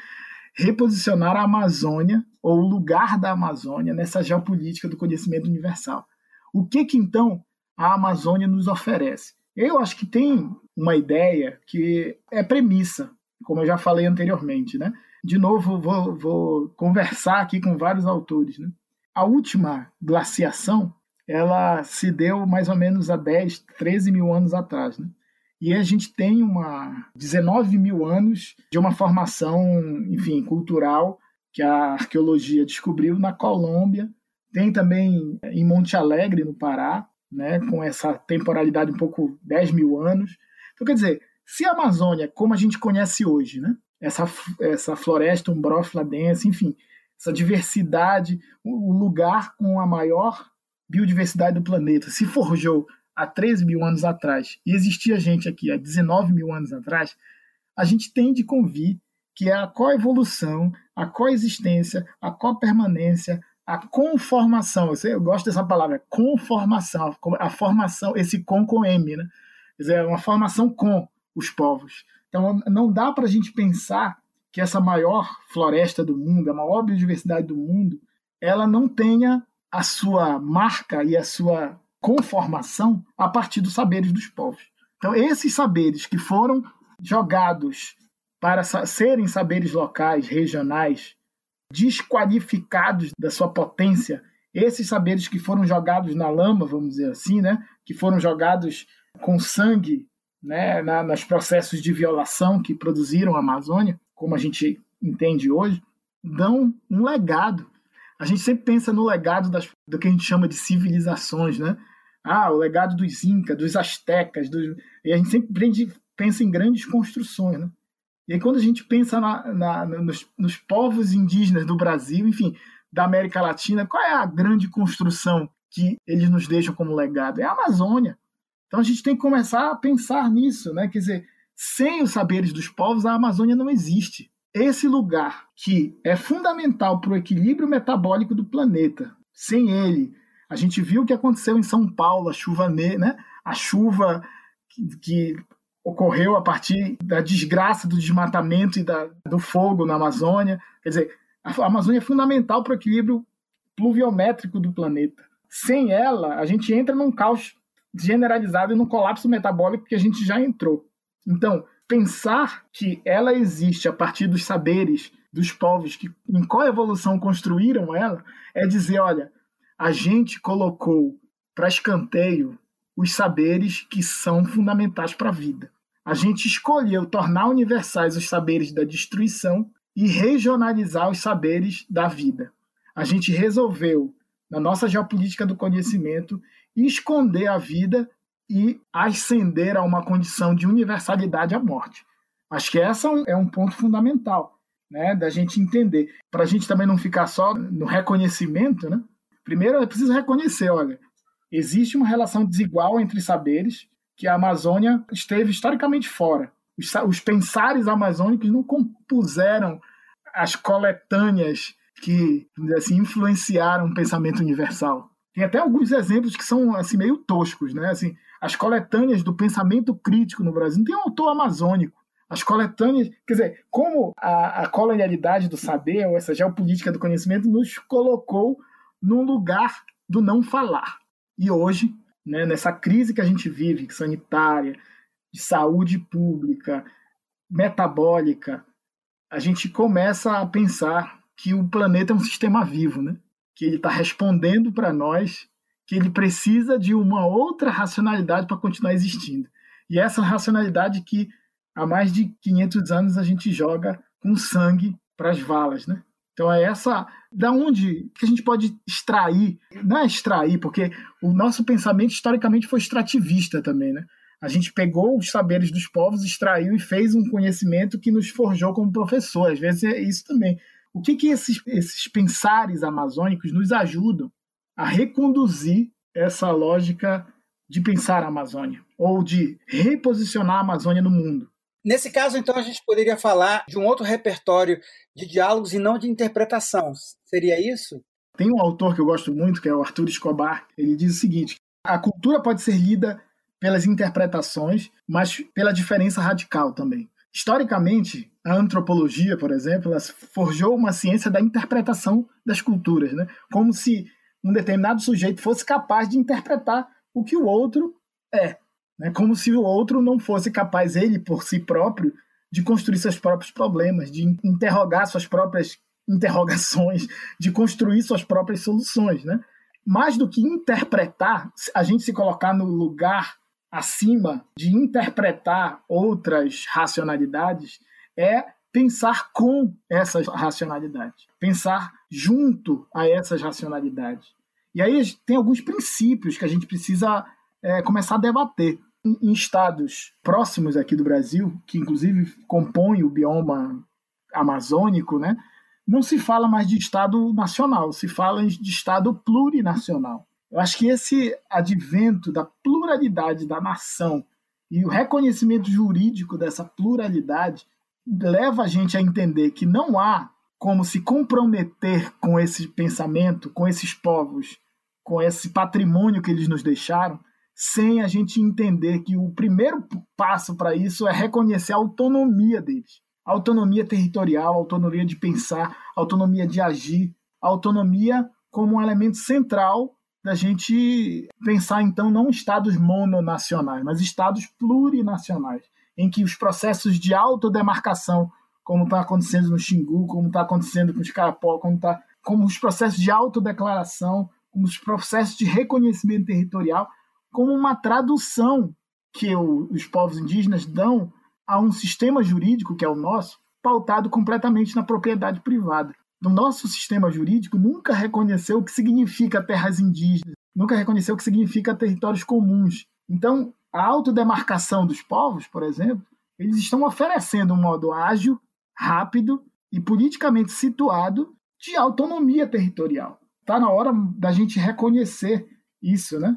Reposicionar a Amazônia, ou o lugar da Amazônia, nessa geopolítica do conhecimento universal. O que que então a Amazônia nos oferece? Eu acho que tem uma ideia que é premissa como eu já falei anteriormente. Né? De novo, vou, vou conversar aqui com vários autores. Né? A última glaciação ela se deu mais ou menos há 10, 13 mil anos atrás. Né? E a gente tem uma 19 mil anos de uma formação, enfim, cultural que a arqueologia descobriu na Colômbia. Tem também em Monte Alegre, no Pará, né, com essa temporalidade um pouco 10 mil anos. Então, quer dizer, se a Amazônia, como a gente conhece hoje, né, essa, essa floresta umbrófila densa, enfim, essa diversidade, o lugar com a maior biodiversidade do planeta se forjou há 13 mil anos atrás e existia gente aqui há 19 mil anos atrás, a gente tem de convir que é a coevolução, a coexistência, a copermanência, a conformação. Eu gosto dessa palavra, conformação, a formação, esse com com M, né? Quer dizer, é uma formação com os povos. Então, não dá para a gente pensar que essa maior floresta do mundo, a maior biodiversidade do mundo, ela não tenha a sua marca e a sua conformação a partir dos saberes dos povos. Então, esses saberes que foram jogados para serem saberes locais, regionais, desqualificados da sua potência, esses saberes que foram jogados na lama, vamos dizer assim, né, que foram jogados com sangue né, na, nos processos de violação que produziram a Amazônia, como a gente entende hoje, dão um legado. A gente sempre pensa no legado das, do que a gente chama de civilizações, né? Ah, o legado dos Incas, dos Astecas, dos... e a gente sempre pensa em grandes construções, né? E aí, quando a gente pensa na, na, nos, nos, povos indígenas do Brasil, enfim, da América Latina, qual é a grande construção que eles nos deixam como legado? É a Amazônia. Então a gente tem que começar a pensar nisso, né? Quer dizer, sem os saberes dos povos, a Amazônia não existe. Esse lugar que é fundamental para o equilíbrio metabólico do planeta, sem ele, a gente viu o que aconteceu em São Paulo, a chuva, né? A chuva que, que ocorreu a partir da desgraça do desmatamento e da, do fogo na Amazônia. Quer dizer, a Amazônia é fundamental para o equilíbrio pluviométrico do planeta. Sem ela, a gente entra num caos generalizado e num colapso metabólico que a gente já entrou. Então, pensar que ela existe a partir dos saberes dos povos que em qual evolução construíram ela é dizer, olha, a gente colocou para escanteio os saberes que são fundamentais para a vida a gente escolheu tornar universais os saberes da destruição e regionalizar os saberes da vida. A gente resolveu, na nossa geopolítica do conhecimento, esconder a vida e ascender a uma condição de universalidade à morte. Acho que essa é um ponto fundamental né, da gente entender. Para a gente também não ficar só no reconhecimento, né? primeiro é preciso reconhecer: olha, existe uma relação desigual entre saberes que a Amazônia esteve historicamente fora. Os, os pensares amazônicos não compuseram as coletâneas que assim, influenciaram o pensamento universal. Tem até alguns exemplos que são assim meio toscos, né? Assim, as coletâneas do pensamento crítico no Brasil não tem um autor amazônico. As coletâneas, quer dizer, como a, a colonialidade do saber, ou essa geopolítica do conhecimento, nos colocou num lugar do não falar. E hoje né, nessa crise que a gente vive, sanitária, de saúde pública, metabólica, a gente começa a pensar que o planeta é um sistema vivo, né? que ele está respondendo para nós, que ele precisa de uma outra racionalidade para continuar existindo. E essa racionalidade que há mais de 500 anos a gente joga com sangue para as valas, né? Então é essa da onde que a gente pode extrair, não é extrair, porque o nosso pensamento historicamente foi extrativista também, né? A gente pegou os saberes dos povos, extraiu e fez um conhecimento que nos forjou como professor. Às vezes é isso também. O que que esses, esses pensares amazônicos nos ajudam a reconduzir essa lógica de pensar a Amazônia ou de reposicionar a Amazônia no mundo? Nesse caso, então, a gente poderia falar de um outro repertório de diálogos e não de interpretação. Seria isso? Tem um autor que eu gosto muito, que é o Arthur Escobar. Ele diz o seguinte: a cultura pode ser lida pelas interpretações, mas pela diferença radical também. Historicamente, a antropologia, por exemplo, forjou uma ciência da interpretação das culturas, né? como se um determinado sujeito fosse capaz de interpretar o que o outro é. Né? Como se o outro não fosse capaz, ele por si próprio, de construir seus próprios problemas, de interrogar suas próprias interrogações, de construir suas próprias soluções, né? Mais do que interpretar, a gente se colocar no lugar acima de interpretar outras racionalidades é pensar com essas racionalidades, pensar junto a essas racionalidades. E aí tem alguns princípios que a gente precisa é, começar a debater. Em, em estados próximos aqui do Brasil, que inclusive compõem o bioma amazônico, né, não se fala mais de Estado nacional, se fala de Estado plurinacional. Eu acho que esse advento da pluralidade da nação e o reconhecimento jurídico dessa pluralidade leva a gente a entender que não há como se comprometer com esse pensamento, com esses povos, com esse patrimônio que eles nos deixaram, sem a gente entender que o primeiro passo para isso é reconhecer a autonomia deles. Autonomia territorial, autonomia de pensar, autonomia de agir, autonomia como um elemento central da gente pensar, então, não estados mononacionais, mas estados plurinacionais, em que os processos de autodemarcação, como está acontecendo no Xingu, como está acontecendo com os Carapó, como, tá, como os processos de autodeclaração, os processos de reconhecimento territorial, como uma tradução que o, os povos indígenas dão a um sistema jurídico, que é o nosso, pautado completamente na propriedade privada no nosso sistema jurídico nunca reconheceu o que significa terras indígenas, nunca reconheceu o que significa territórios comuns. Então, a autodemarcação dos povos, por exemplo, eles estão oferecendo um modo ágil, rápido e politicamente situado de autonomia territorial. Está na hora da gente reconhecer isso, né?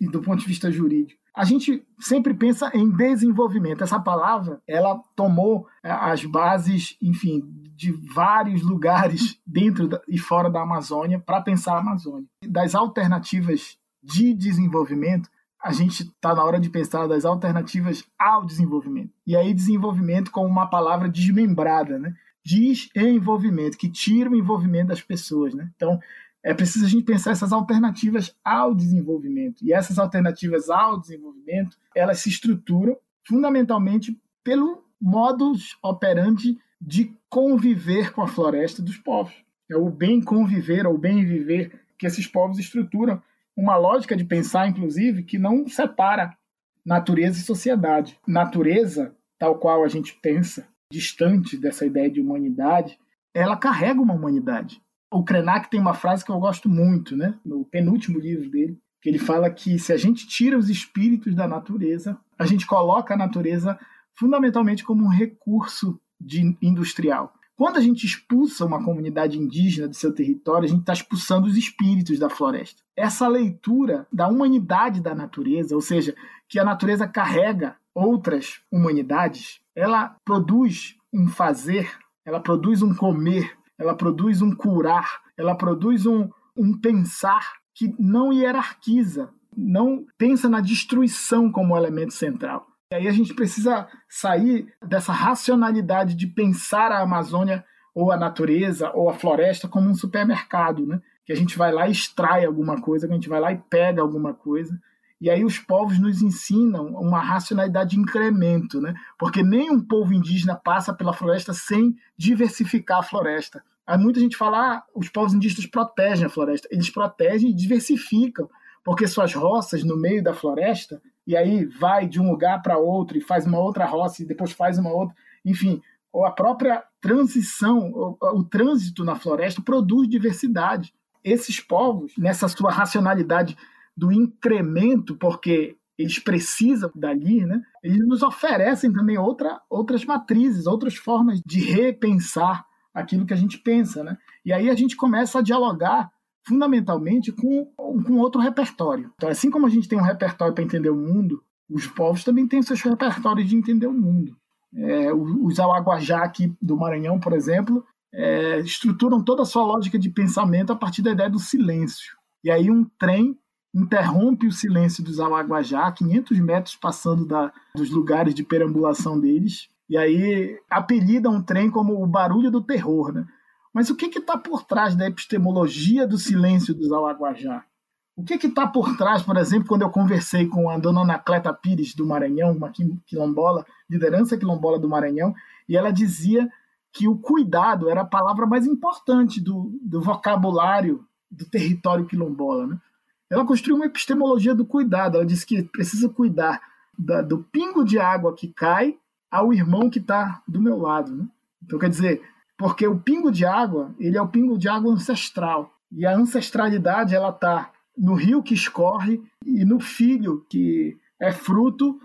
Do ponto de vista jurídico a gente sempre pensa em desenvolvimento. Essa palavra, ela tomou é, as bases, enfim, de vários lugares dentro e fora da Amazônia para pensar a Amazônia. Das alternativas de desenvolvimento, a gente está na hora de pensar das alternativas ao desenvolvimento. E aí, desenvolvimento como uma palavra desmembrada, né? Desenvolvimento, que tira o envolvimento das pessoas, né? Então, é preciso a gente pensar essas alternativas ao desenvolvimento. E essas alternativas ao desenvolvimento, elas se estruturam fundamentalmente pelo modus operandi de conviver com a floresta dos povos. É o bem conviver ou bem viver que esses povos estruturam. Uma lógica de pensar, inclusive, que não separa natureza e sociedade. Natureza, tal qual a gente pensa, distante dessa ideia de humanidade, ela carrega uma humanidade. O Krenak tem uma frase que eu gosto muito, né? no penúltimo livro dele, que ele fala que se a gente tira os espíritos da natureza, a gente coloca a natureza fundamentalmente como um recurso de industrial. Quando a gente expulsa uma comunidade indígena do seu território, a gente está expulsando os espíritos da floresta. Essa leitura da humanidade da natureza, ou seja, que a natureza carrega outras humanidades, ela produz um fazer, ela produz um comer, ela produz um curar, ela produz um, um pensar que não hierarquiza, não pensa na destruição como elemento central. E aí a gente precisa sair dessa racionalidade de pensar a Amazônia ou a natureza ou a floresta como um supermercado, né? Que a gente vai lá e extrai alguma coisa, que a gente vai lá e pega alguma coisa. E aí os povos nos ensinam uma racionalidade de incremento, né? Porque nem um povo indígena passa pela floresta sem diversificar a floresta. Há muita gente fala, ah, os povos indígenas protegem a floresta. Eles protegem e diversificam, porque suas roças no meio da floresta, e aí vai de um lugar para outro e faz uma outra roça e depois faz uma outra, enfim, ou a própria transição, o trânsito na floresta produz diversidade. Esses povos, nessa sua racionalidade do incremento, porque eles precisam dali, né? Eles nos oferecem também outra, outras matrizes, outras formas de repensar aquilo que a gente pensa, né? E aí a gente começa a dialogar fundamentalmente com, com outro repertório. Então, assim como a gente tem um repertório para entender o mundo, os povos também têm seus repertórios de entender o mundo. É, os Alaguajá aqui do Maranhão, por exemplo, é, estruturam toda a sua lógica de pensamento a partir da ideia do silêncio. E aí um trem interrompe o silêncio dos Alaguajá, 500 metros passando da, dos lugares de perambulação deles, e aí apelidam um trem como o barulho do terror. Né? Mas o que está por trás da epistemologia do silêncio dos Alaguajá? O que está por trás, por exemplo, quando eu conversei com a dona Anacleta Pires do Maranhão, uma quilombola, liderança quilombola do Maranhão, e ela dizia que o cuidado era a palavra mais importante do, do vocabulário do território quilombola. Né? Ela construiu uma epistemologia do cuidado. Ela disse que precisa cuidar da, do pingo de água que cai ao irmão que está do meu lado. Né? Então, quer dizer, porque o pingo de água ele é o pingo de água ancestral. E a ancestralidade ela está no rio que escorre e no filho que é fruto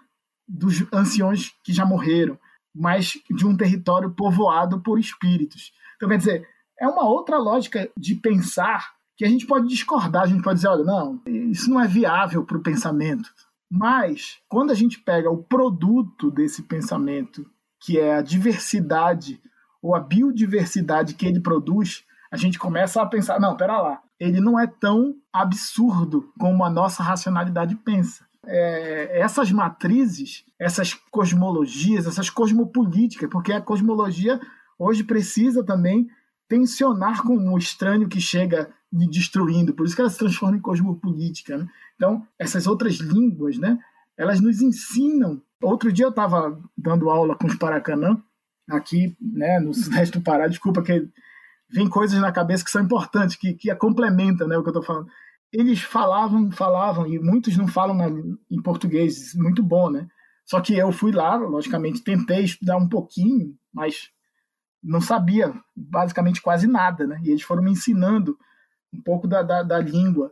dos anciões que já morreram, mas de um território povoado por espíritos. Então, quer dizer, é uma outra lógica de pensar que a gente pode discordar, a gente pode dizer, olha, não, isso não é viável para o pensamento. Mas, quando a gente pega o produto desse pensamento, que é a diversidade ou a biodiversidade que ele produz, a gente começa a pensar, não, pera lá, ele não é tão absurdo como a nossa racionalidade pensa. É, essas matrizes, essas cosmologias, essas cosmopolíticas, porque a cosmologia hoje precisa também tensionar com o estranho que chega destruindo, por isso que ela se transforma em cosmopolítica. Né? Então, essas outras línguas, né, elas nos ensinam. Outro dia eu estava dando aula com os Paracanã, aqui né, no Sudeste do Pará, desculpa que vem coisas na cabeça que são importantes, que, que complementam né, o que eu estou falando. Eles falavam, falavam, e muitos não falam na, em português, muito bom, né? Só que eu fui lá, logicamente, tentei estudar um pouquinho, mas não sabia basicamente quase nada, né? E eles foram me ensinando um pouco da, da, da língua.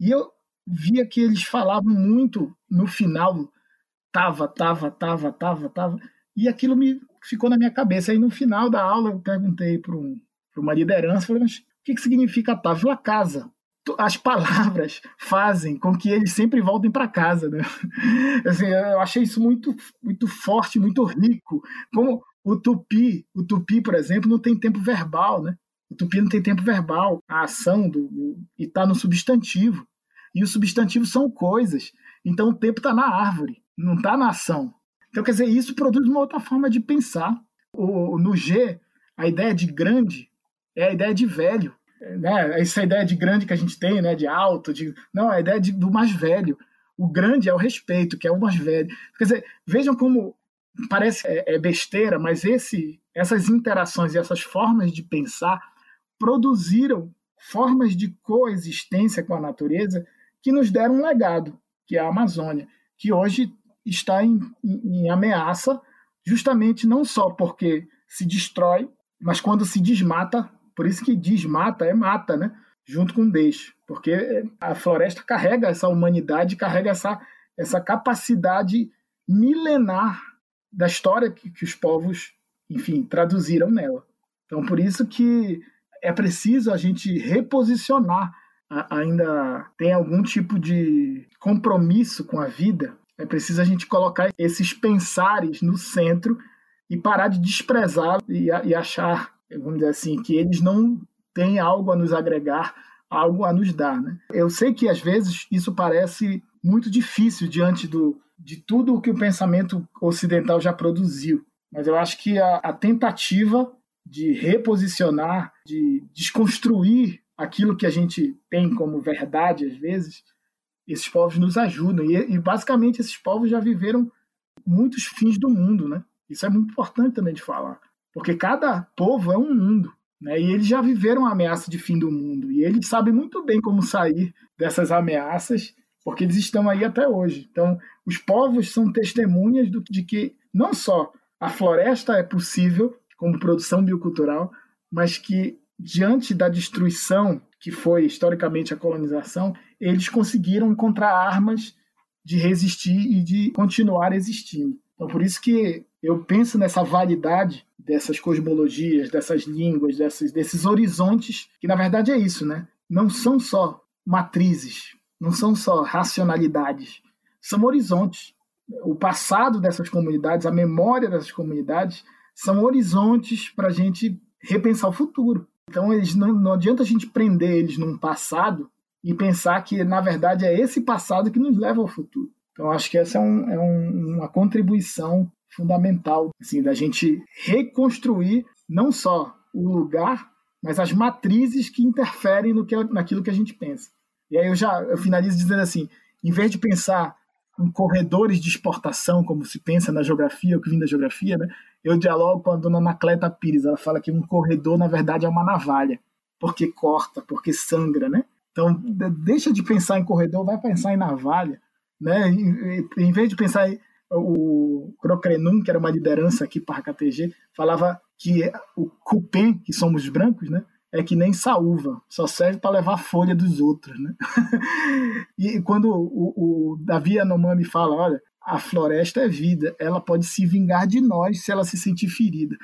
E eu via que eles falavam muito no final, tava, tava, tava, tava, tava, e aquilo me ficou na minha cabeça. Aí no final da aula eu perguntei para um uma liderança, falei, mas o que, que significa Távila casa? As palavras fazem com que eles sempre voltem para casa, né? Assim, eu achei isso muito, muito forte, muito rico. Como o tupi, o tupi, por exemplo, não tem tempo verbal, né? O tupi não tem tempo verbal, a ação do, do e está no substantivo. E os substantivos são coisas. Então o tempo está na árvore, não está na ação. Então, quer dizer, isso produz uma outra forma de pensar. O, no G, a ideia de grande é a ideia de velho. Né? Essa ideia de grande que a gente tem, né? de alto, de... não, a ideia de, do mais velho. O grande é o respeito, que é o mais velho. Quer dizer, vejam como parece é, é besteira, mas esse, essas interações e essas formas de pensar produziram formas de coexistência com a natureza que nos deram um legado, que é a Amazônia, que hoje está em, em, em ameaça, justamente não só porque se destrói, mas quando se desmata por isso que desmata é mata, né? Junto com deixa. Porque a floresta carrega essa humanidade, carrega essa, essa capacidade milenar da história que, que os povos, enfim, traduziram nela. Então, por isso que é preciso a gente reposicionar ainda tem algum tipo de compromisso com a vida, é preciso a gente colocar esses pensares no centro e parar de desprezar e, e achar vamos dizer assim, que eles não têm algo a nos agregar, algo a nos dar. Né? Eu sei que às vezes isso parece muito difícil diante do, de tudo o que o pensamento ocidental já produziu, mas eu acho que a, a tentativa de reposicionar, de desconstruir aquilo que a gente tem como verdade às vezes, esses povos nos ajudam. E, e, basicamente esses povos já viveram muitos fins do mundo, né? Isso é muito importante também de falar. Porque cada povo é um mundo. Né? E eles já viveram a ameaça de fim do mundo. E eles sabem muito bem como sair dessas ameaças, porque eles estão aí até hoje. Então, os povos são testemunhas do, de que não só a floresta é possível como produção biocultural, mas que diante da destruição que foi historicamente a colonização, eles conseguiram encontrar armas de resistir e de continuar existindo. Então, por isso que eu penso nessa validade dessas cosmologias, dessas línguas, desses, desses horizontes, que na verdade é isso, né? Não são só matrizes, não são só racionalidades, são horizontes. O passado dessas comunidades, a memória dessas comunidades, são horizontes para a gente repensar o futuro. Então, eles não, não adianta a gente prender eles num passado e pensar que, na verdade, é esse passado que nos leva ao futuro. Então, acho que essa é, um, é um, uma contribuição fundamental, assim, da gente reconstruir não só o lugar, mas as matrizes que interferem no que, naquilo que a gente pensa. E aí eu já eu finalizo dizendo assim, em vez de pensar em corredores de exportação, como se pensa na geografia, o que vem da geografia, né? Eu dialogo com a dona Anacleta Pires, ela fala que um corredor, na verdade, é uma navalha, porque corta, porque sangra, né? Então, deixa de pensar em corredor, vai pensar em navalha, né? Em vez de pensar em o Crocrenum, que era uma liderança aqui para a KTG, falava que o cupem, que somos brancos, né? É que nem saúva, só serve para levar folha dos outros. Né? e quando o, o Davi Yanomami fala, olha, a floresta é vida, ela pode se vingar de nós se ela se sentir ferida.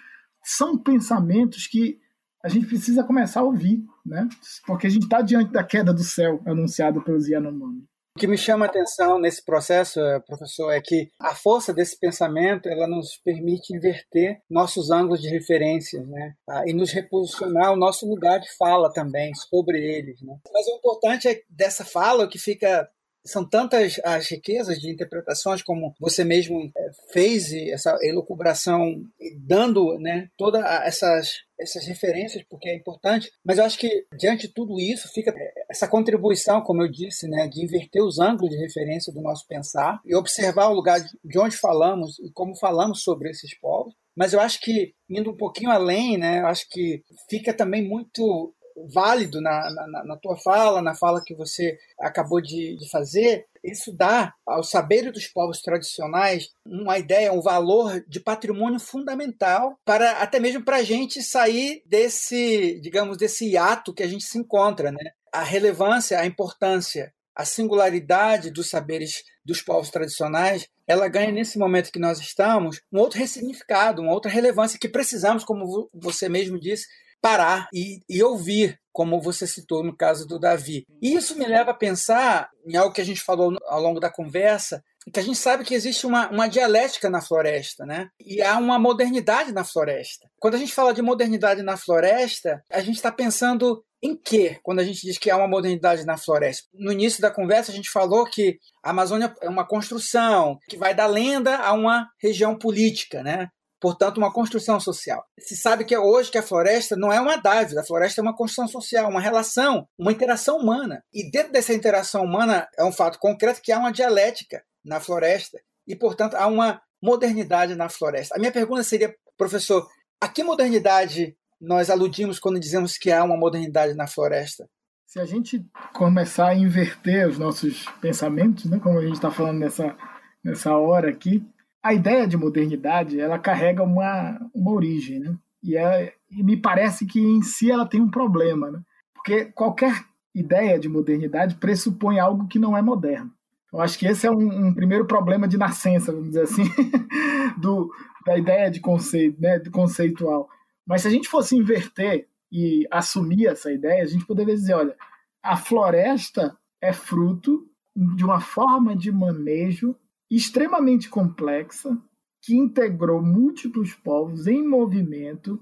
São pensamentos que a gente precisa começar a ouvir, né? porque a gente está diante da queda do céu anunciada pelos Yanomami. O que me chama a atenção nesse processo, eh, professor, é que a força desse pensamento ela nos permite inverter nossos ângulos de referência, né? Ah, e nos reposicionar o nosso lugar de fala também sobre eles. Né? Mas o importante é dessa fala que fica são tantas as riquezas de interpretações como você mesmo é, fez essa elucubração dando né todas essas essas referências porque é importante. Mas eu acho que diante de tudo isso fica é, essa contribuição como eu disse né de inverter os ângulos de referência do nosso pensar e observar o lugar de onde falamos e como falamos sobre esses povos. Mas eu acho que indo um pouquinho além né eu acho que fica também muito válido na, na, na, tua fala, na fala que você acabou de, de fazer, isso dá ao saber dos povos tradicionais uma ideia, um valor de patrimônio fundamental para até mesmo para a gente sair desse, digamos, desse hiato que a gente se encontra, né? A relevância, a importância, a singularidade dos saberes dos povos tradicionais, ela ganha nesse momento que nós estamos um outro ressignificado, uma outra relevância que precisamos, como você mesmo disse, parar e, e ouvir, como você citou no caso do Davi. E isso me leva a pensar em algo que a gente falou ao longo da conversa, que a gente sabe que existe uma, uma dialética na floresta, né? E há uma modernidade na floresta. Quando a gente fala de modernidade na floresta, a gente está pensando em quê quando a gente diz que há uma modernidade na floresta? No início da conversa, a gente falou que a Amazônia é uma construção que vai da lenda a uma região política, né? Portanto, uma construção social. Se sabe que hoje que a floresta não é uma dádiva, a floresta é uma construção social, uma relação, uma interação humana. E dentro dessa interação humana é um fato concreto que há uma dialética na floresta e, portanto, há uma modernidade na floresta. A minha pergunta seria, professor, a que modernidade nós aludimos quando dizemos que há uma modernidade na floresta? Se a gente começar a inverter os nossos pensamentos, né, como a gente está falando nessa, nessa hora aqui, a ideia de modernidade ela carrega uma, uma origem, né? E, é, e me parece que em si ela tem um problema, né? Porque qualquer ideia de modernidade pressupõe algo que não é moderno. Eu acho que esse é um, um primeiro problema de nascença, vamos dizer assim, do, da ideia de conceito, né, de conceitual. Mas se a gente fosse inverter e assumir essa ideia, a gente poderia dizer, olha, a floresta é fruto de uma forma de manejo extremamente complexa que integrou múltiplos povos em movimento,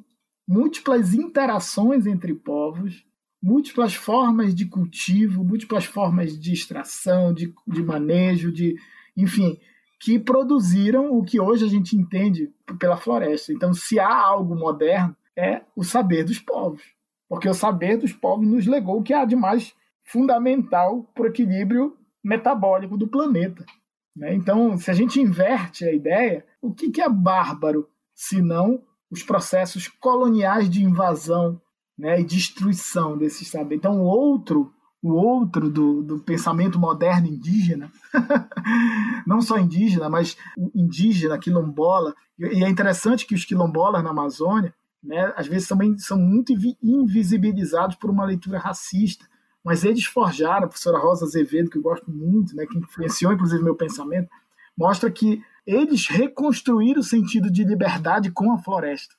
múltiplas interações entre povos, múltiplas formas de cultivo, múltiplas formas de extração, de, de manejo, de enfim, que produziram o que hoje a gente entende pela floresta. Então, se há algo moderno, é o saber dos povos, porque o saber dos povos nos legou o que há de mais fundamental para o equilíbrio metabólico do planeta. Né? Então, se a gente inverte a ideia, o que, que é bárbaro se não os processos coloniais de invasão né, e destruição desses saberes? Então, o outro, o outro do, do pensamento moderno indígena, não só indígena, mas indígena, quilombola, e é interessante que os quilombolas na Amazônia, né, às vezes também são muito invisibilizados por uma leitura racista mas eles forjaram, a professora Rosa Azevedo, que eu gosto muito, né, que influenciou inclusive meu pensamento, mostra que eles reconstruíram o sentido de liberdade com a floresta.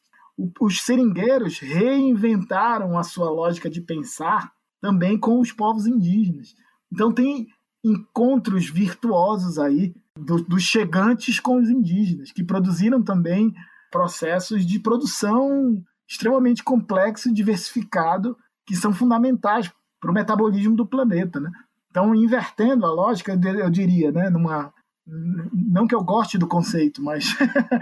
Os seringueiros reinventaram a sua lógica de pensar também com os povos indígenas. Então tem encontros virtuosos aí do, dos chegantes com os indígenas, que produziram também processos de produção extremamente complexo e diversificado, que são fundamentais para o metabolismo do planeta. Né? Então, invertendo a lógica, eu diria, né, numa, não que eu goste do conceito, mas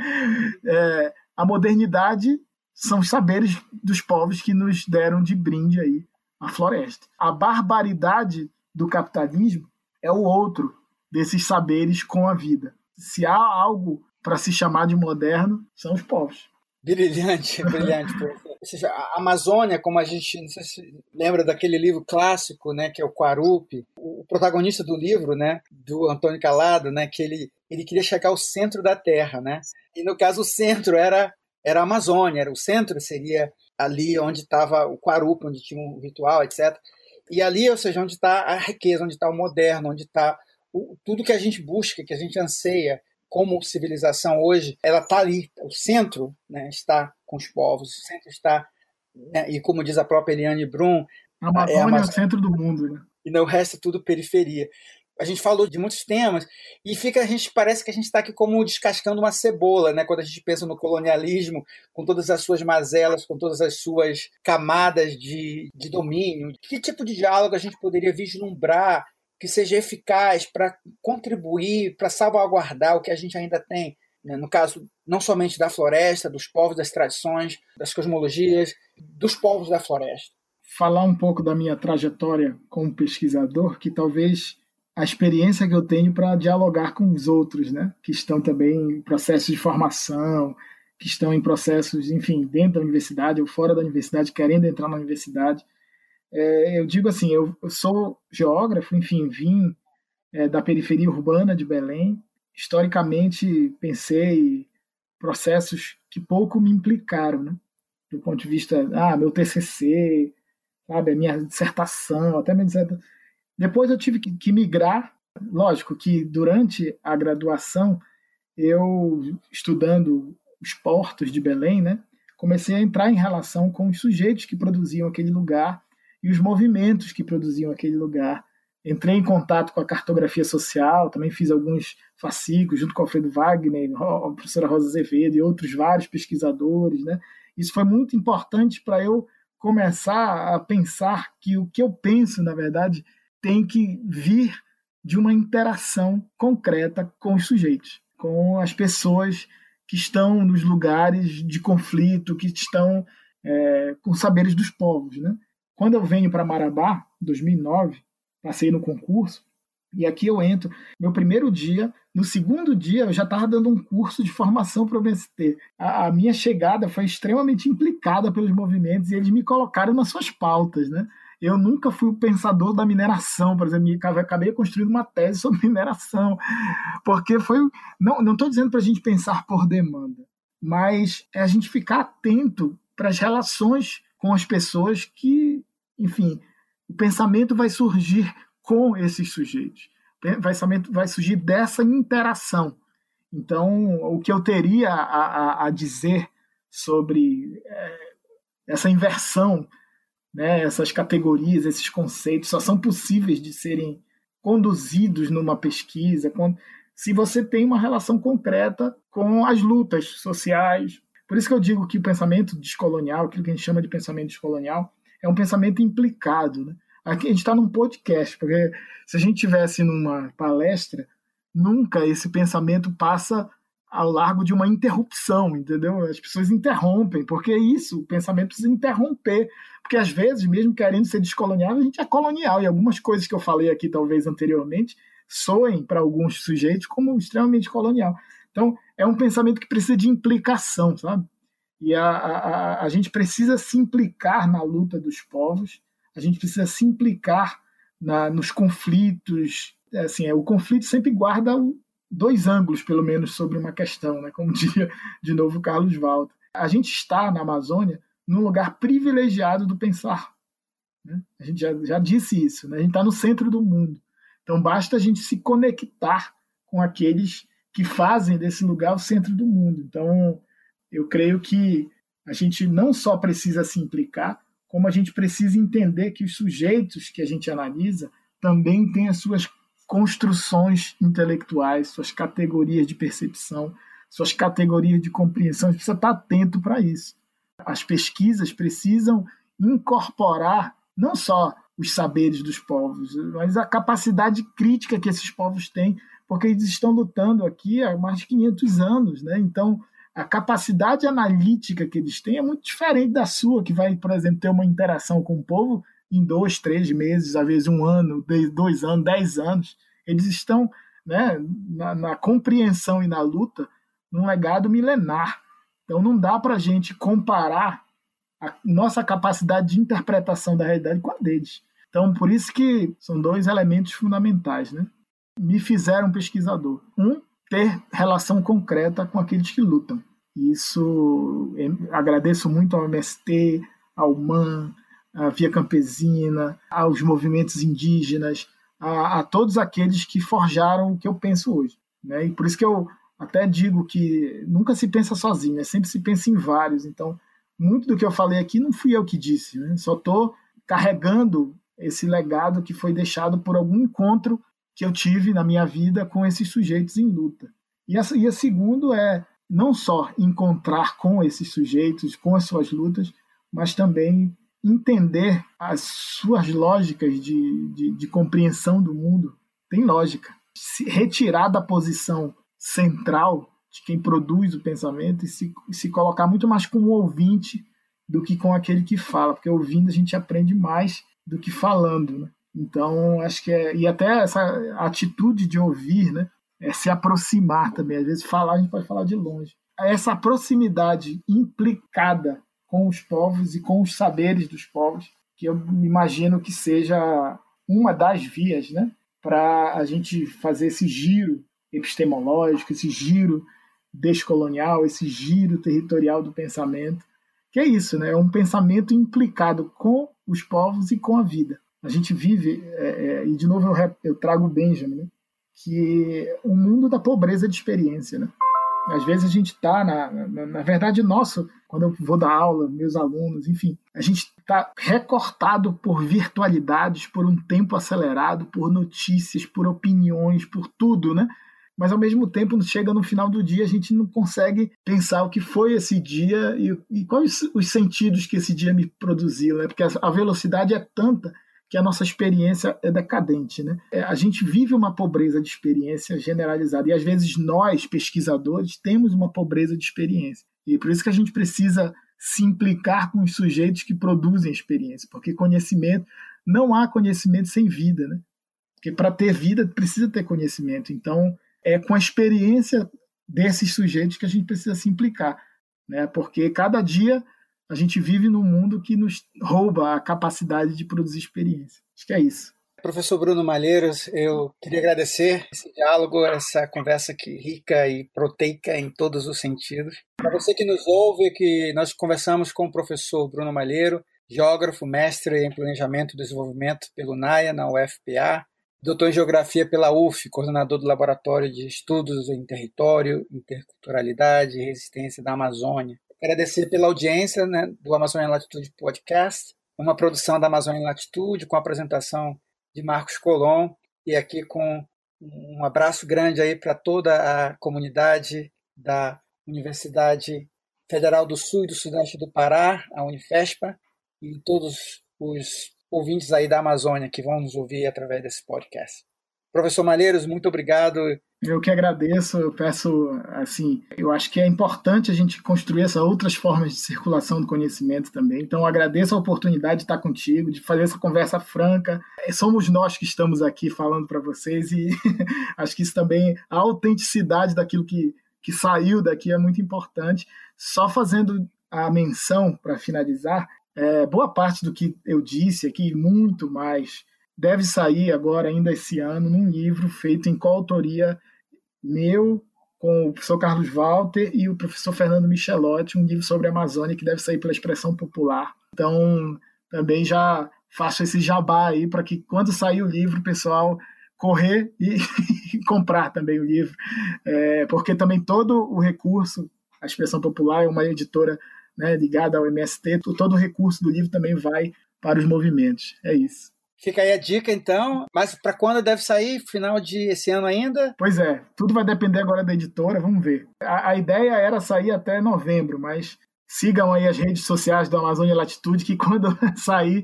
é, a modernidade são os saberes dos povos que nos deram de brinde aí a floresta. A barbaridade do capitalismo é o outro, desses saberes com a vida. Se há algo para se chamar de moderno, são os povos. Brilhante, brilhante. Seja, a Amazônia, como a gente se lembra daquele livro clássico, né, que é o Quarupi, o protagonista do livro, né, do Antônio Calado, né, que ele ele queria chegar ao centro da Terra, né? E no caso o centro era era a Amazônia, era o centro seria ali onde estava o Quarupi, onde tinha um ritual, etc. E ali, ou seja, onde está a riqueza, onde está o moderno, onde está tudo que a gente busca, que a gente anseia, como civilização hoje, ela está ali. O centro né, está com os povos, o centro está, né, e como diz a própria Eliane Brum, a Amazônia é, Amazônia, é o centro do mundo. Né? E não, é tudo periferia. A gente falou de muitos temas e fica a gente parece que a gente está aqui como descascando uma cebola, né? Quando a gente pensa no colonialismo, com todas as suas mazelas, com todas as suas camadas de, de domínio. Que tipo de diálogo a gente poderia vislumbrar que seja eficaz para contribuir, para salvaguardar o que a gente ainda tem, né? no caso não somente da floresta, dos povos, das tradições, das cosmologias, dos povos da floresta. Falar um pouco da minha trajetória como pesquisador, que talvez a experiência que eu tenho para dialogar com os outros, né, que estão também em processos de formação, que estão em processos, enfim, dentro da universidade ou fora da universidade, querendo entrar na universidade. É, eu digo assim, eu, eu, sou geógrafo, enfim, vim é, da periferia urbana de Belém. Historicamente, pensei processos que pouco me implicaram, né? Do ponto de vista, ah, meu TCC, sabe, a minha dissertação, até minha dissertação. Depois eu tive que, migrar. Lógico que durante a graduação, eu estudando os portos de Belém, né? Comecei a entrar em relação com os sujeitos que produziam aquele lugar e os movimentos que produziam aquele lugar. Entrei em contato com a cartografia social, também fiz alguns fascículos junto com Alfredo Wagner, a professora Rosa Azevedo e outros vários pesquisadores. Né? Isso foi muito importante para eu começar a pensar que o que eu penso, na verdade, tem que vir de uma interação concreta com os sujeitos, com as pessoas que estão nos lugares de conflito, que estão é, com saberes dos povos. Né? Quando eu venho para Marabá, 2009, passei no concurso, e aqui eu entro. Meu primeiro dia, no segundo dia, eu já estava dando um curso de formação para o MST. A, a, minha chegada foi extremamente implicada pelos movimentos e eles me colocaram nas suas pautas, né? Eu nunca fui o pensador da mineração, por exemplo, acabei construindo uma tese sobre mineração, porque foi. Não estou dizendo para a gente pensar por demanda, mas é a gente ficar atento para as relações com as pessoas que enfim, o pensamento vai surgir com esses sujeitos. Pensamento vai surgir dessa interação. Então, o que eu teria a, a, a dizer sobre é, essa inversão, né, essas categorias, esses conceitos, só são possíveis de serem conduzidos numa pesquisa quando, se você tem uma relação concreta com as lutas sociais. Por isso que eu digo que o pensamento descolonial, aquilo que a gente chama de pensamento descolonial, é um pensamento implicado. Né? Aqui a gente está num podcast, porque se a gente tivesse numa palestra, nunca esse pensamento passa ao largo de uma interrupção, entendeu? As pessoas interrompem, porque é isso, o pensamento precisa interromper, porque às vezes, mesmo querendo ser descolonial, a gente é colonial, e algumas coisas que eu falei aqui, talvez anteriormente, soem para alguns sujeitos como extremamente colonial. Então, é um pensamento que precisa de implicação, sabe? E a, a, a gente precisa se implicar na luta dos povos, a gente precisa se implicar na, nos conflitos. Assim, é, o conflito sempre guarda dois ângulos, pelo menos, sobre uma questão, né? como diria de novo Carlos Walter. A gente está na Amazônia num lugar privilegiado do pensar. Né? A gente já, já disse isso, né? a gente está no centro do mundo. Então basta a gente se conectar com aqueles que fazem desse lugar o centro do mundo. Então, eu creio que a gente não só precisa se implicar, como a gente precisa entender que os sujeitos que a gente analisa também têm as suas construções intelectuais, suas categorias de percepção, suas categorias de compreensão. A gente precisa estar atento para isso. As pesquisas precisam incorporar não só os saberes dos povos, mas a capacidade crítica que esses povos têm, porque eles estão lutando aqui há mais de 500 anos, né? Então, a capacidade analítica que eles têm é muito diferente da sua, que vai, por exemplo, ter uma interação com o povo em dois, três meses, às vezes um ano, dois anos, dez anos. Eles estão né, na, na compreensão e na luta, num legado milenar. Então não dá para a gente comparar a nossa capacidade de interpretação da realidade com a deles. Então, por isso que são dois elementos fundamentais, né? Me fizeram pesquisador. Um, ter relação concreta com aqueles que lutam. Isso agradeço muito ao MST, ao MAN, à Via Campesina, aos movimentos indígenas, a, a, todos aqueles que forjaram o que eu penso hoje. Né? E por isso que eu até digo que nunca se pensa sozinho, né? sempre se pensa em vários. Então, muito do que eu falei aqui não fui eu que disse, né? só estou carregando esse legado que foi deixado por algum encontro que eu tive na minha vida com esses sujeitos em luta. E a, e a segundo é não só encontrar com esses sujeitos, com as suas lutas, mas também entender as suas lógicas de, de, de compreensão do mundo. Tem lógica. Se retirar da posição central de quem produz o pensamento e se, se colocar muito mais como ouvinte do que com aquele que fala, porque ouvindo a gente aprende mais do que falando, né? Então, acho que é. E até essa atitude de ouvir, né? É se aproximar também. Às vezes, falar, a gente pode falar de longe. Essa proximidade implicada com os povos e com os saberes dos povos, que eu imagino que seja uma das vias, né? Para a gente fazer esse giro epistemológico, esse giro descolonial, esse giro territorial do pensamento, que é isso, né? É um pensamento implicado com os povos e com a vida. A gente vive, é, é, e de novo eu, eu trago o Benjamin, né? que o mundo da pobreza de experiência, né? Às vezes a gente está, na, na, na, verdade, nosso, quando eu vou dar aula, meus alunos, enfim, a gente está recortado por virtualidades, por um tempo acelerado, por notícias, por opiniões, por tudo, né? mas ao mesmo tempo chega no final do dia a gente não consegue pensar o que foi esse dia e, e quais os sentidos que esse dia me produziu, né? Porque a velocidade é tanta que a nossa experiência é decadente, né? É, a gente vive uma pobreza de experiência generalizada e às vezes nós pesquisadores temos uma pobreza de experiência e por isso que a gente precisa se implicar com os sujeitos que produzem experiência, porque conhecimento não há conhecimento sem vida, né? Porque para ter vida precisa ter conhecimento. Então, é com a experiência desses sujeitos que a gente precisa se implicar, né? Porque cada dia a gente vive num mundo que nos rouba a capacidade de produzir experiência. Acho que é isso. Professor Bruno Malheiros, eu queria agradecer esse diálogo, essa conversa que rica e proteica em todos os sentidos. Para você que nos ouve, que nós conversamos com o professor Bruno Malheiro, geógrafo, mestre em planejamento e desenvolvimento pelo NAIA, na UFPA, doutor em Geografia pela UF, coordenador do Laboratório de Estudos em Território, Interculturalidade e Resistência da Amazônia. Agradecer pela audiência né, do Amazônia Latitude Podcast, uma produção da Amazônia Latitude, com a apresentação de Marcos Colom, e aqui com um abraço grande aí para toda a comunidade da Universidade Federal do Sul e do Sudeste do Pará, a Unifespa, e todos os ouvintes aí da Amazônia que vão nos ouvir através desse podcast. Professor Malheiros, muito obrigado. Eu que agradeço, eu peço, assim, eu acho que é importante a gente construir essas outras formas de circulação do conhecimento também. Então, agradeço a oportunidade de estar contigo, de fazer essa conversa franca. É, somos nós que estamos aqui falando para vocês e acho que isso também, a autenticidade daquilo que, que saiu daqui é muito importante. Só fazendo a menção para finalizar, é, boa parte do que eu disse aqui, muito mais, deve sair agora, ainda esse ano, num livro feito em coautoria meu, com o professor Carlos Walter e o professor Fernando Michelotti, um livro sobre a Amazônia que deve sair pela expressão popular. Então, também já faço esse jabá aí para que quando sair o livro, o pessoal correr e, comprar também o livro, é, porque também todo o recurso, a expressão popular é uma editora né, ligada ao MST, todo o recurso do livro também vai para os movimentos. É isso. Fica aí a dica, então. Mas para quando deve sair? Final de esse ano ainda? Pois é, tudo vai depender agora da editora, vamos ver. A, a ideia era sair até novembro, mas sigam aí as redes sociais do Amazônia Latitude, que quando sair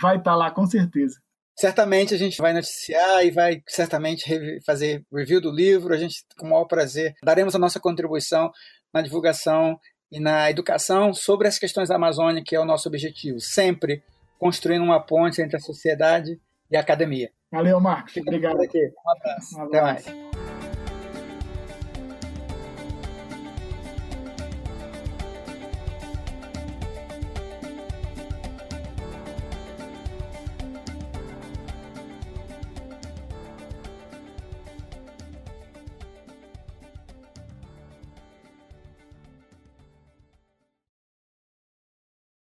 vai estar tá lá com certeza. Certamente a gente vai noticiar e vai certamente fazer review do livro. A gente, com o maior prazer, daremos a nossa contribuição na divulgação e na educação sobre as questões da Amazônia, que é o nosso objetivo, sempre construindo uma ponte entre a sociedade e a academia. Valeu, Marcos. Obrigado. Um abraço. Um abraço. Até mais.